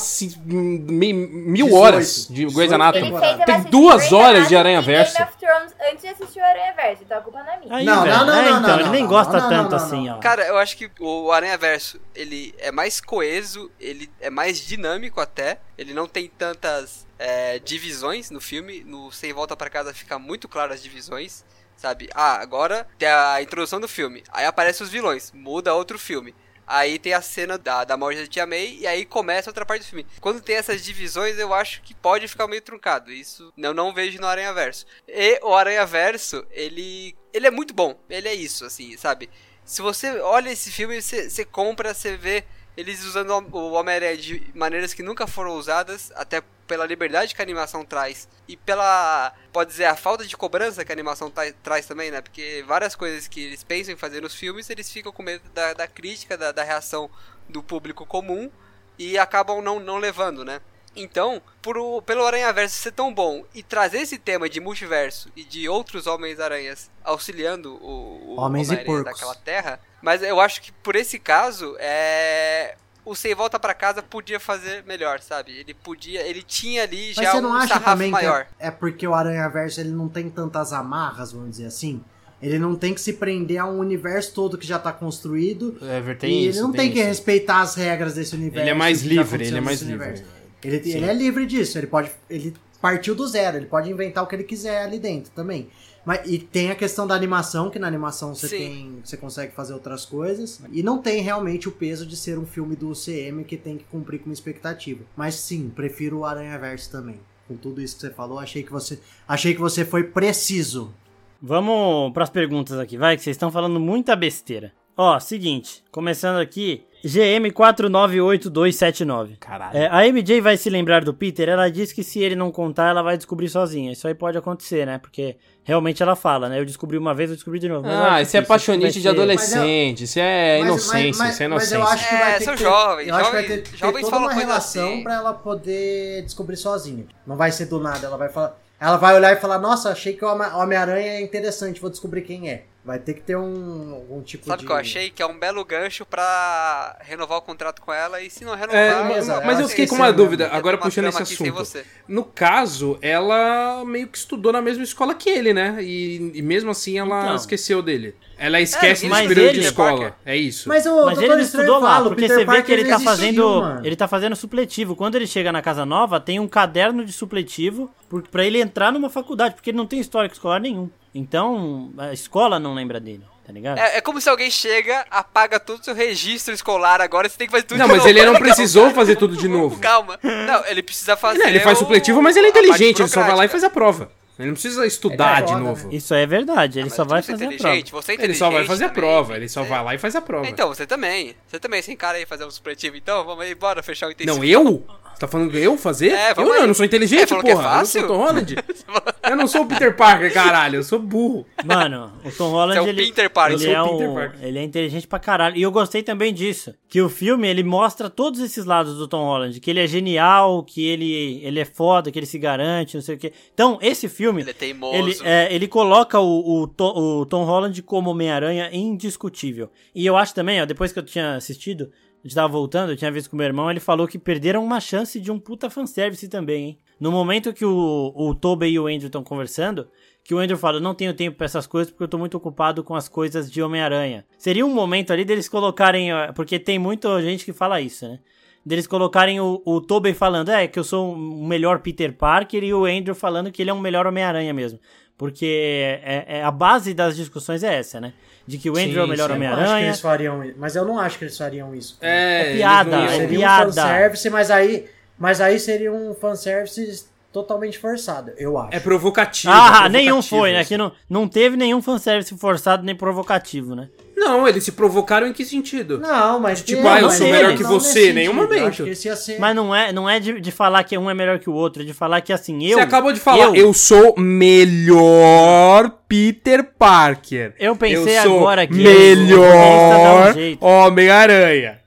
mil 18, horas de Grey's 18 Anatomy. Tem assistir duas Grey's horas Anatomy de Aranha Verso. Game of Thrones antes de assistir o Aranha Verso, então a culpa não é minha. Aí, Não, velho. não, não, É, não, então, não, ele nem gosta não, tanto não, não, assim, não. ó. Cara, eu acho que o Aranha Verso, ele é mais coeso, ele é mais dinâmico até. Ele não tem tantas é, divisões no filme. No Sem Volta Pra Casa fica muito claro as divisões, sabe? Ah, agora tem a introdução do filme. Aí aparecem os vilões, muda outro filme. Aí tem a cena da, da morte da Tia May e aí começa outra parte do filme. Quando tem essas divisões, eu acho que pode ficar meio truncado. Isso eu não vejo no Aranha Verso. E o Aranha Verso, ele, ele é muito bom. Ele é isso, assim, sabe? Se você olha esse filme, você, você compra, você vê eles usando o Homem-Aranha de maneiras que nunca foram usadas, até pela liberdade que a animação traz e pela, pode dizer, a falta de cobrança que a animação tra- traz também, né? Porque várias coisas que eles pensam em fazer nos filmes, eles ficam com medo da, da crítica, da, da reação do público comum e acabam não, não levando, né? Então, por o- pelo Aranha-Verso ser tão bom e trazer esse tema de multiverso e de outros Homens-Aranhas auxiliando o, o Homens e Homem-Aranha porcos. daquela terra, mas eu acho que por esse caso, é... o Sem Volta Pra Casa podia fazer melhor, sabe? Ele podia, ele tinha ali Mas já você um não acha sarrafo também maior. que é, é porque o Aranha Verso ele não tem tantas amarras, vamos dizer assim? Ele não tem que se prender a um universo todo que já tá construído. É, tem e isso, ele não tem, que isso. respeitar as regras desse universo. Ele é mais que tá livre, ele é mais livre. universo. Ele, Sim. ele é livre disso, ele pode. Ele partiu do zero, ele pode inventar o que ele quiser ali dentro também. Mas, e tem a questão da animação, que na animação você Sim. tem. Você consegue fazer outras coisas. E não tem realmente o peso de ser um filme do UCM que tem que cumprir com uma expectativa. Mas sim, prefiro o Aranha Verso também. Com tudo isso que você falou, achei que você. Achei que você foi preciso. Vamos pras perguntas aqui, vai, que vocês estão falando muita besteira. Ó, seguinte, começando aqui, GM498279. Caralho. É, a MJ vai se lembrar do Peter, ela diz que se ele não contar, ela vai descobrir sozinha. Isso aí pode acontecer, né? Porque realmente ela fala, né? Eu descobri uma vez, eu descobri de novo. Mas Ah, acho isso é vai de adolescente, isso é Mas- inocência, mas- isso é mas inocência. eu acho que vai É, ter são que jovens, eu acho que vai ter, ter jovens toda uma coisa relação assim. pra ela poder descobrir sozinha. Não vai ser do nada, ela vai falar, ela vai olhar e falar: "Nossa, achei que o Homem- Homem-Aranha é interessante, vou descobrir quem é". Vai ter que ter um algum tipo Sabe o de que eu achei? Que é um belo gancho pra renovar o contrato com ela e se não renovar. É, beleza, mas eu fiquei que com uma é dúvida, mesmo. agora puxando esse assunto. você. No caso, ela meio que estudou na mesma escola que ele, né? E, e mesmo assim ela Então. esqueceu dele. Ela esquece É, do mas período ele- de escola. Parker. É isso. Mas o Mas ele estudou lá, fala, porque Peter você vê Parker que ele tá fazendo. mano. Ele tá fazendo supletivo. Quando ele chega na casa nova, tem um caderno de supletivo pra ele entrar numa faculdade, porque ele não tem histórico escolar nenhum. Então, a escola não lembra dele, tá ligado? É, é como se alguém chega, apaga todo o seu registro escolar agora, você tem que fazer tudo Não, de mas novo. ele não precisou calma, fazer tudo de novo. Calma. Não, ele precisa fazer. Não, ele faz o- supletivo, mas ele é a inteligente, ele só vai lá e faz a prova. Ele não precisa estudar É de novo. Isso aí é verdade, ele Mas só vai é fazer a prova. inteligente, Você é Ele só vai fazer a também, prova, ele só você- vai lá e faz a prova. Então, você também. Você também, sem cara aí fazer um supletivo. Então, vamos aí, bora fechar o intensivo. Não, eu? Tá falando eu fazer? É, eu não, eu não sou É, inteligente, falou que é porra. fácil? Eu não sou o Tom Holland. eu não sou o Peter Parker, caralho. Eu sou burro. Mano, o Tom Holland, Você é o ele, Peter Parker. ele, Eu é sou o Peter um- Parker. ele é inteligente pra caralho. E eu gostei também disso, que o filme, ele mostra todos esses lados do Tom Holland, que ele é genial, que ele, ele é foda, que ele se garante, não sei o quê. Então, esse filme, Ele é teimoso. ele, é, ele coloca o, o, To- o Tom Holland como Homem-Aranha indiscutível. E eu acho também, ó, depois que eu tinha assistido, gente tava voltando, eu tinha visto com meu irmão, ele falou que perderam uma chance de um puta fanservice também, hein? No momento que o, o Tobey e o Andrew estão conversando, que o Andrew fala, não tenho tempo pra essas coisas porque eu tô muito ocupado com as coisas de Homem-Aranha. Seria um momento ali deles colocarem, porque tem muita gente que fala isso, né? Deles colocarem o, o Tobey falando, é, que eu sou um melhor Peter Parker, e o Andrew falando que ele é um melhor Homem-Aranha mesmo. Porque é, é- a base das discussões é essa, né? De que o Andrew Sim, é o melhor sim. Eu acho que Homem-Aranha. eles fariam isso. Mas eu não acho que eles fariam isso. É, É piada, é seria piada. um fanservice, mas aí, mas aí seria um fanservice totalmente forçado, eu acho. É provocativo. Ah, é nenhum provocativo, foi, né? Que não, não teve nenhum fanservice forçado nem provocativo, né? Não, eles se provocaram em que sentido? Não, mas Tipo, tem- ah, eu mas sou não melhor que você, sentido. nenhum Eu momento. Acho que esse ia ser... Mas não é, não é de, de falar que um é melhor que o outro, é de falar que assim, eu. Você acabou de falar, eu, sou melhor Peter Parker. Eu pensei eu sou agora que melhor um. Homem-Aranha.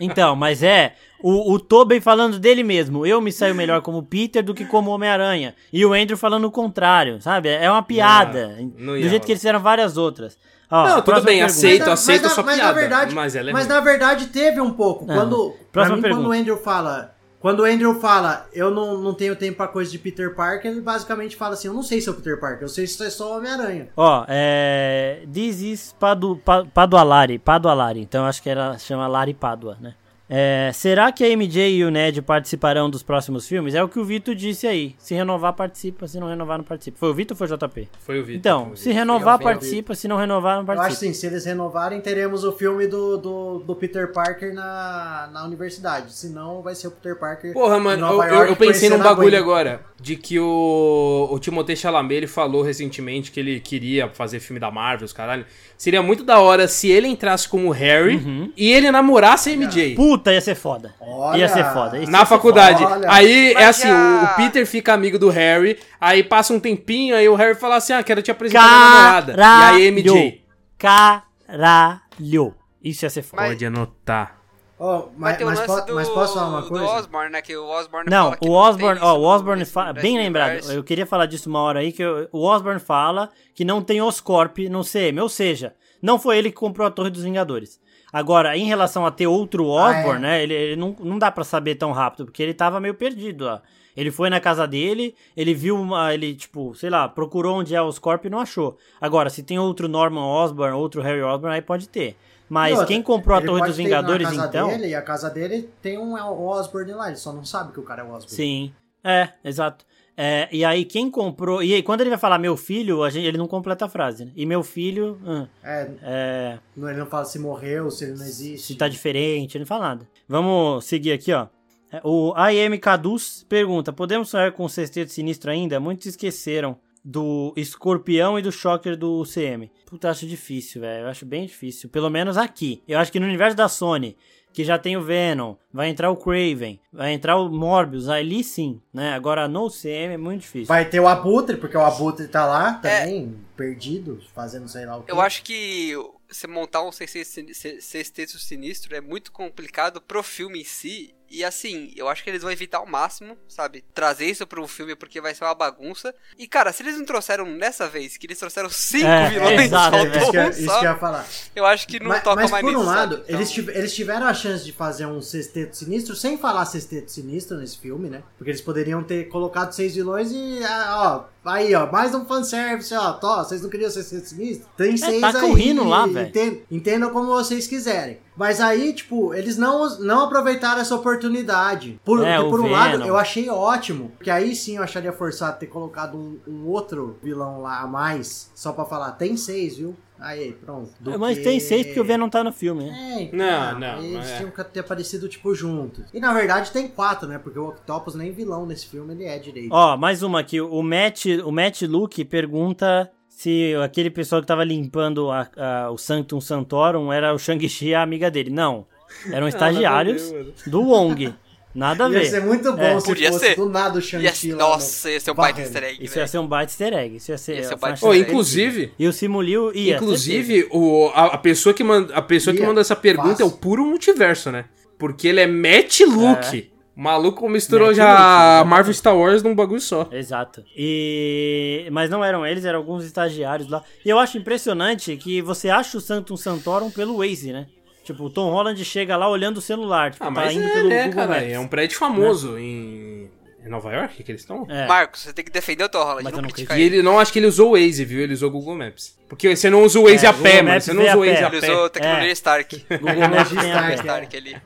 Então, mas é. O, o Tobey falando dele mesmo. Eu me saio melhor como Peter do que como Homem-Aranha. E o Andrew falando o contrário, sabe? É uma piada. não do ia jeito que eles fizeram várias outras. Ó, Não, tudo bem, pergunta. aceito, Mas aceito mas a sua mas piada. Na verdade, mas é mas na verdade teve um pouco. Não. Quando, Próxima mim, pergunta. quando o Andrew fala... Quando o Andrew fala, eu não, não tenho tempo pra coisa de Peter Parker, ele basicamente fala assim, eu não sei se é o Peter Parker, eu sei se é só o Homem-Aranha. Ó, é. This is Padu, Pa- Padualari. Padualari. Então acho que era chama Lari Padua, né? É, será que a MJ e o Ned participarão dos próximos filmes? É o que o Vitor disse aí. Se renovar, participa. Se não renovar, não participa. Foi o Vitor ou foi o JP? Foi o Vitor. Então, o se renovar, participa. Se não renovar, não Eu acho participa. assim, se eles renovarem, teremos o filme do, do, do Peter Parker na, na universidade. Se não, vai ser o Peter Parker Porra, mano, Nova eu, York eu pensei num bagulho agora. De que o, o Timothée Chalamet, ele falou recentemente que ele queria fazer filme da Marvel, os caralho. Seria muito da hora se ele entrasse como Harry Uhum. e ele namorasse a MJ. Puta, ia ser foda. Olha. Ia ser foda. Isso ia Na ser faculdade. Olha. Aí é Mas assim, já- o, Peter fica amigo do Harry, aí passa um tempinho, aí o Harry fala assim: Ah, quero te apresentar minha namorada. E aí, MJ. Caralho. Isso ia ser foda. Mas- Pode anotar. Oh, Mas mas, po- do, mas posso falar uma do coisa? Osborne, né? Que o Osborne Não, fala que o Osborne, ó, o Osborne fala, bem lembrado, universo. eu queria falar disso uma hora aí, que eu- o Osborne fala que não tem Oscorp no CM, ou seja, não foi ele que comprou a Torre dos Vingadores. Agora, em relação a ter outro Ah, Osborne, é. né, ele, ele não, não dá pra saber tão rápido, porque ele tava meio perdido, ó. Ele foi na casa dele, ele viu uma, ele, tipo, sei lá, procurou onde é o Oscorp e não achou. Agora, se tem outro Norman Osborn, outro Harry Osborn, aí pode ter. Mas outra, quem comprou a Torre dos Vingadores, então... Dele, e a casa dele tem um Osborne lá, ele só não sabe que o cara é o Osborne. Sim. É, exato. É, e aí, quem comprou. E aí, quando ele vai falar meu filho, gente, ele não completa a frase, né? E meu filho. hum, É, é, não- ele não fala se morreu, se ele não existe. se tá diferente, ele não fala nada. Vamos seguir aqui, ó. É, O IM Caduz pergunta: Podemos sonhar com o sexteto sinistro ainda? Muitos esqueceram do Escorpião e do Shocker do UCM. Puta, acho difícil, velho. Eu acho bem difícil. Pelo menos aqui. Eu acho que no universo da Sony, que já tem o Venom, vai entrar o Craven, vai entrar o Morbius, ali sim, né? Agora no UCM é muito difícil. Vai ter o Abutre, porque o Abutre tá lá também, perdido, fazendo sei lá o quê. Eu acho que você montar um sexteto sinistro é muito complicado pro filme em si. E assim, eu acho que eles vão evitar ao máximo, sabe? Trazer isso para um filme porque vai ser uma bagunça. E cara, se eles não trouxeram nessa vez, que eles trouxeram cinco É, vilões exato, só, é, Isso que, eu- isso que eu ia falar. eu acho que não mas, toca mas mais por um nisso, lado? Então, eles, eles tiveram a chance de fazer um sexteto sinistro sem falar sexteto sinistro nesse filme, né? Porque eles poderiam ter colocado seis vilões e, ah, ó, aí, ó, mais um fanservice, ó, tó, vocês não queriam sexteto sinistro? Tem seis taca aí. o rino lá, velho. enten- Entendam como vocês quiserem. Mas aí, tipo, eles não, não aproveitaram essa oportunidade. Por, É, por um lado, Venom. eu achei ótimo. Porque aí sim eu acharia forçado ter colocado um, um outro vilão lá a mais. Só pra falar, tem seis, viu? Aí, pronto. Do Mas que- tem seis porque o Venom tá no filme, né? É, então, Não, não, Eles é. tinham que ter aparecido, tipo, juntos. E na verdade tem quatro, né? Porque o Octopus nem vilão nesse filme ele é direito. Ó, mais uma aqui. O Matt, o Matt Luke pergunta se aquele pessoal que tava limpando a- a- o Sanctum Santorum era o Shang-Chi e a amiga dele. Não. Eram estagiários nada a ver, mano. do Wong. Nada a Ia ser ver. muito bom É. se Podia fosse ser. do nada o Ia Shang-Chi nossa, ia ser um baita easter egg, Isso ia velho. ser um baita easter egg. Isso ia ser. Ia ser um baita inclusive, E o Simuliu ia. inclusive o, a, a pessoa que manda, a pessoa que Ia. manda essa pergunta Fácil. é o puro multiverso, né? Porque ele é Matt Luke. O maluco misturou Matt já exatamente. Marvel Star Wars num bagulho só. Exato. E mas não eram eles, eram alguns estagiários lá. E eu acho impressionante que você acha o Sanctum Santorum pelo Waze, né? Tipo, o Tom Holland chega lá olhando o celular, tipo, Ah, tá mas indo é, pelo né, Google cara? Maps. É um prédio famoso em... em Nova York que eles estão? É. Marcos, você tem que defender o Tom Holland, Mas eu não não criticar E ele. ele não acho que ele usou o Waze, viu? Ele usou o Google Maps. Porque você não usa o Waze É, a Google pé, mano. Maps Você não usa a o Waze pé. a Ele pé. usou tecnologia É. Stark. Google Maps tem a Stark, pé. Stark ali.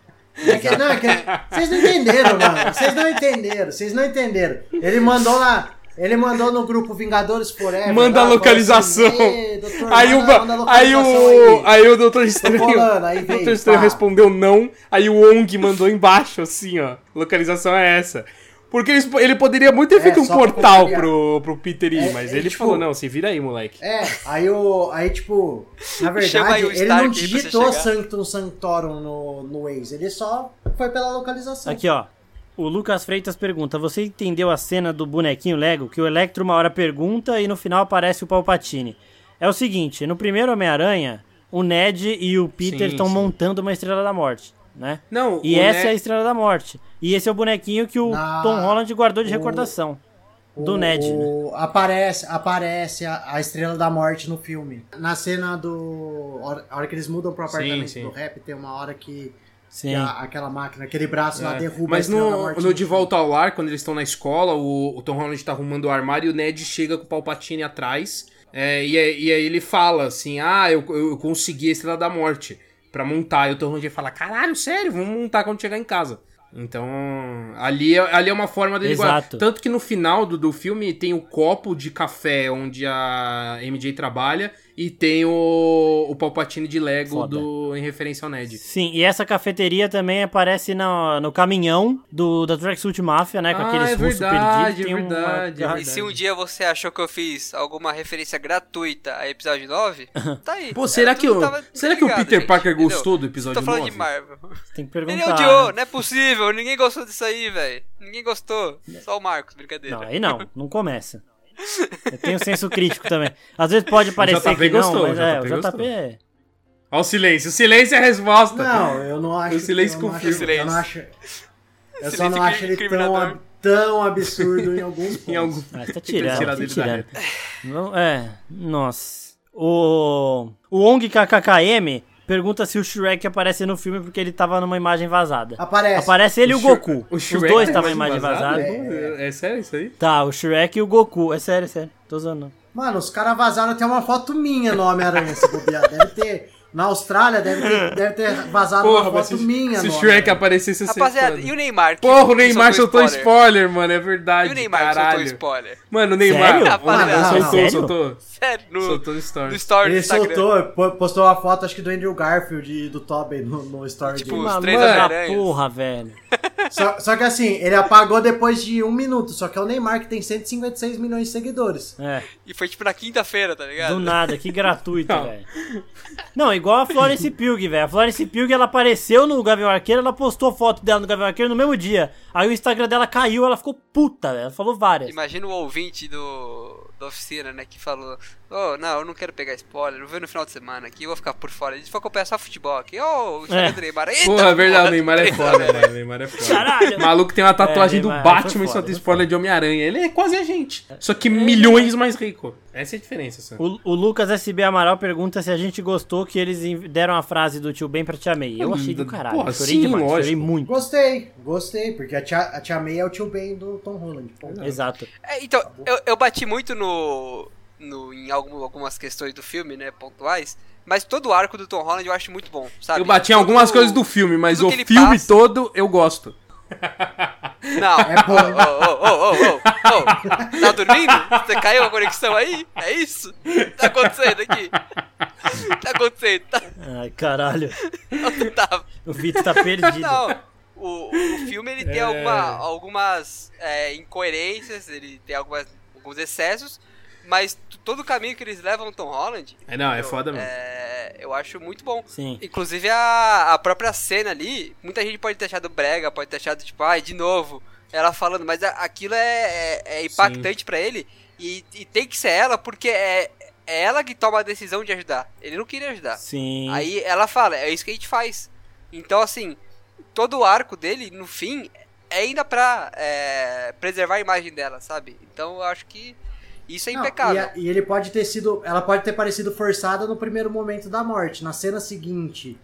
É que, não, é que, vocês não entenderam, mano. Vocês não entenderam. Vocês não entenderam. Ele mandou lá. Ele mandou no grupo Vingadores Forever. Manda a lá, falou localização. assim, "Ei, doutor, Aí o, a aí localização o, aí." aí o Doutor Estranho, colando, aí o Doutor Estranho pá. respondeu não, aí o Wong mandou embaixo, assim, ó, localização é essa. Porque ele poderia muito ter É, feito um portal pro, pro Peter ir, É, mas é, ele tipo- falou, não, se vira aí, moleque. É, aí o. Aí, tipo, na verdade, ele não digitou. Sanctum Sanctorum no, no Waze, ele só foi pela localização. Aqui, ó. O Lucas Freitas pergunta: Você entendeu a cena do bonequinho Lego? Que o Electro uma hora pergunta e no final aparece o Palpatine. É o seguinte: no primeiro Homem-Aranha, o Ned e o Peter estão montando uma Estrela da Morte, né? Não, E essa é a Estrela da Morte. E esse é o bonequinho que o Na- Tom Holland guardou de o- recordação. Do O- Ned, né? o- Aparece, aparece a, a Estrela da Morte no filme. Na cena do. A hora, que eles mudam pro apartamento sim. do rap, tem uma hora que, Sim. a- aquela máquina, aquele braço lá É, derruba a Mas Estrela da no, Morte. no De Volta ao Lar, quando eles estão na escola, o, o Tom Holland tá arrumando o armário e o Ned chega com o Palpatine atrás. é, e, aí- e aí ele fala assim: Ah, eu, eu consegui a Estrela da Morte pra montar. E o Tom fala: Caralho, sério, vamos montar quando chegar em casa. Então, ali, é- ali é uma forma dele Exato. guardar. Tanto que no final do, do filme tem o copo de café onde a MJ trabalha e tem o, o Palpatine de Lego Foda. do, em referência ao Ned. Sim, e essa cafeteria também aparece no, no caminhão do, da Tracksuit Mafia, né? Com Ah, aqueles é russos verdade, perdidos. É uma verdade, é garra- E se um dia você achou que eu fiz alguma referência gratuita a episódio 9, tá aí. Pô, será É, que, tava será que o Peter gente, Parker entendeu? gostou do episódio Tô falando 9? de Marvel. Tem que Ele perguntar. odiou, né? não é possível. Ninguém gostou disso aí, velho. Ninguém gostou. Só o Marcos, brincadeira. Não, aí não, não começa. Eu tenho senso crítico também. Às vezes pode parecer JP que não, gostou, mas o é, o JP gostou. é... Olha o silêncio. O silêncio é a resposta. Não, eu não acho. O silêncio eu não confirma. acho- Eu não acho. Eu só Silêncio não acho ele tão, ab- tão absurdo em alguns pontos. Em algum... Ah, tá tirando, tá tirando. Não, é, nossa. O, o ONG KKKM pergunta se o Shrek aparece no filme porque ele tava numa imagem vazada. Aparece. Aparece ele e o Goku. O Os Shrek dois tá estavam em imagem vazada? vazada. É, é sério isso aí? Tá, o Shrek e o Goku. É sério, é sério. Tô usando não. Mano, os caras vazaram até uma foto minha no Homem-Aranha, se bobear. Deve ter. Na Austrália deve ter, deve ter vazado Porra, uma foto se, minha se o Shrek Homem-Aranha. aparecesse assim... Rapaziada, e o Neymar? que Porra, o Neymar soltou spoiler? spoiler, mano, é verdade, E o Neymar que soltou caralho. spoiler? Mano, o Neymar... Sério? Mano, soltou, sério? soltou. Sério, no, Soltou no story. no story Ele soltou, po- postou uma foto, acho que do Andrew Garfield e do Tobey no, no story Tipo, dele. os Maluco três porra, velho. Só, só que assim, ele apagou depois de um minuto. Só que é o Neymar que tem 156 milhões de seguidores. É, E foi tipo na quinta-feira, tá ligado? do nada, que gratuito, Não. velho. Não, igual a Florence Pugh, velho. A Florence Pugh, ela apareceu no Gavião Arqueiro, ela postou foto dela no Gavião Arqueiro no mesmo dia. Aí o Instagram dela caiu, ela ficou puta, velho. Ela falou várias. Imagina o ouvinte do, da oficina, né, que falou: Oh, não, eu não quero pegar spoiler, eu vou ver no final de semana aqui, eu vou ficar por fora. A gente vai acompanhar só futebol aqui. Oh, o É. do Neymar. Eita, Porra, é verdade, o Neymar é foda, mano. O Neymar é foda. Caralho. O maluco tem uma tatuagem É, do Neymar, Batman foi e só foda, tem foi spoiler de Homem-Aranha. Ele é quase a gente. Só que milhões mais rico. Essa é a diferença, Sam. O, o Lucas SB Amaral pergunta se a gente gostou que eles deram a frase do tio Ben pra Tia May. Eu achei do caralho. Porra, chorei sim, demais, chorei lógico. muito. Gostei, gostei, porque a tia, a tia May é o tio Ben do Tom Holland. Exato. É, então, eu, eu bati muito no, no em algum- algumas questões do filme, né, pontuais, mas todo o arco do Tom Holland eu acho muito bom, sabe? Eu bati em Todo- algumas coisas do filme, mas o filme passa- todo eu gosto. Não, É bom. Ô, ô, ô, ô, ô, ô. Tá dormindo? Você caiu a conexão aí? É isso? Tá acontecendo aqui? Tá acontecendo? Tá, Ai, caralho. tava? O Vitor tá perdido. Não, o, o filme ele tem É. alguma- algumas é, incoerências, ele tem algumas, alguns excessos, mas todo o caminho que eles levam no Tom Holland, É, não, é eu, foda mesmo. é, eu acho muito bom. Sim. Inclusive a, a própria cena ali, muita gente pode ter achado brega, pode ter achado tipo, ai, de novo, ela falando, mas a- aquilo é, é, é impactante pra ele e, e tem que ser ela porque é, é ela que toma a decisão de ajudar. Ele não queria ajudar. Sim. Aí ela fala, é isso que a gente faz. Então, assim, todo o arco dele, no fim, é ainda pra é, preservar a imagem dela, sabe? Então eu acho que isso é Não, impecável. e, a- e ele pode ter sido. Ela pode ter parecido forçada no primeiro momento da morte. Na cena seguinte,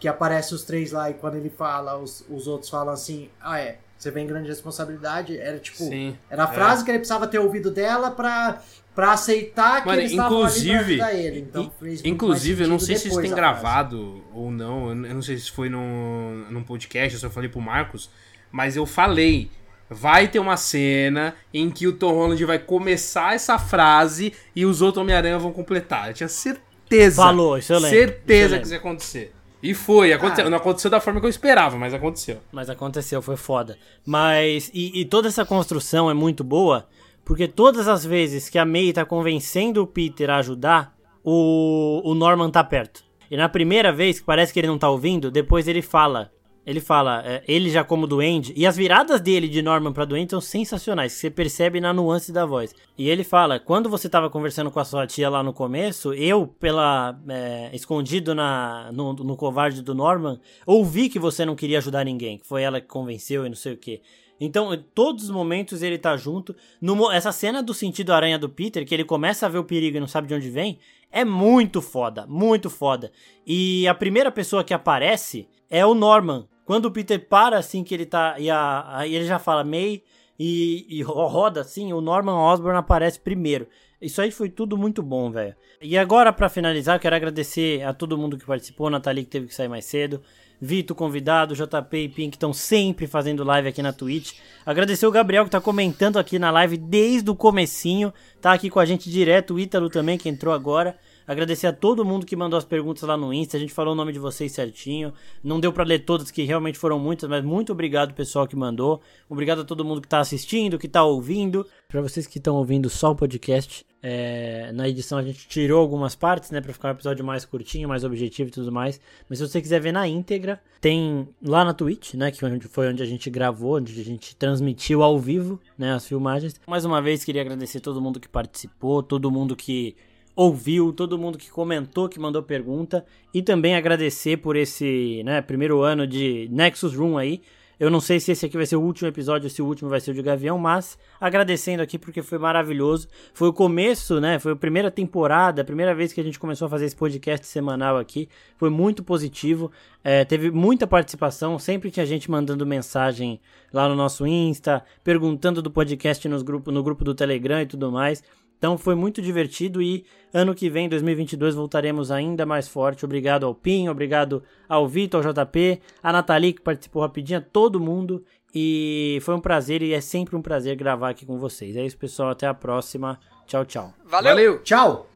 que aparece os três lá e quando ele fala, os, os outros falam assim: Ah, é, você vem grande responsabilidade. Era tipo. Sim. Era a frase que ele precisava ter ouvido dela pra, pra aceitar que Mano, eles estavam ali pra inclusive- ajudar ele. Então, Inclusive, eu não sei se isso tem frase. gravado ou não. Eu não sei se foi num, num podcast, eu só falei pro Marcos. Mas eu falei. Vai ter uma cena em que o Tom Holland vai começar essa frase e os outros Homem-Aranha vão completar. Eu tinha certeza. Falou, isso eu lembro, isso eu Certeza que isso ia acontecer. E foi, aconteceu. Ah. Não aconteceu da forma que eu esperava, mas aconteceu. Mas aconteceu, foi foda. Mas. E, e toda essa construção é muito boa, porque todas as vezes que a May tá convencendo o Peter a ajudar, o, o Norman tá perto. E na primeira vez, que parece que ele não tá ouvindo, depois ele fala. Ele fala, é, ele já como duende, e as viradas dele de Norman pra duende são sensacionais, que você percebe na nuance da voz. E ele fala, quando você tava conversando com a sua tia lá no começo, eu, pela é, escondido na, no, no covarde do Norman, ouvi que você não queria ajudar ninguém, que foi ela que convenceu e não sei o que. Então, em todos os momentos ele tá junto. No essa cena do sentido aranha do Peter, que ele começa a ver o perigo e não sabe de onde vem, é muito foda, muito foda. E a primeira pessoa que aparece é o Norman. Quando o Peter para assim que ele tá. E a, aí ele já fala May e, e ro- roda assim, o Norman Osborn aparece primeiro. Isso aí foi tudo muito bom, velho. E agora, pra finalizar, quero agradecer a todo mundo que participou, Nathalie que teve que sair mais cedo. Vitor, convidado, JP e Pink estão sempre fazendo live aqui na Twitch. Agradecer o Gabriel que tá comentando aqui na live desde o comecinho, tá aqui com a gente direto, o Ítalo também que entrou agora. Agradecer a todo mundo que mandou as perguntas lá no Insta, a gente falou o nome de vocês certinho. Não deu pra ler todas, que realmente foram muitas, mas muito obrigado pessoal que mandou. Obrigado a todo mundo que tá assistindo, que tá ouvindo. Pra vocês que estão ouvindo só o podcast, é, na edição a gente tirou algumas partes, né, pra ficar um episódio mais curtinho, mais objetivo e tudo mais. Mas se você quiser ver na íntegra, tem lá na Twitch, né, que foi onde a gente gravou, onde a gente transmitiu ao vivo, né, as filmagens. Mais uma vez queria agradecer todo mundo que participou, todo mundo que ouviu, todo mundo que comentou, que mandou pergunta e também agradecer por esse, né, primeiro ano de Nexus Room aí. Eu não sei se esse aqui vai ser o último episódio se o último vai ser o de Gavião, mas agradecendo aqui porque foi maravilhoso. Foi o começo, né? Foi a primeira temporada, a primeira vez que a gente começou a fazer esse podcast semanal aqui. Foi muito positivo. É, teve muita participação, sempre tinha gente mandando mensagem lá no nosso Insta, perguntando do podcast nos grupo, no grupo do Telegram e tudo mais. Então foi muito divertido e ano que vem, 2022, voltaremos ainda mais forte. Obrigado ao Pim, obrigado ao Vitor, ao JP, a Nathalie que participou rapidinho, a todo mundo. E foi um prazer e é sempre um prazer gravar aqui com vocês. É isso, pessoal. Até a próxima. Tchau, tchau. Valeu. Valeu. Tchau!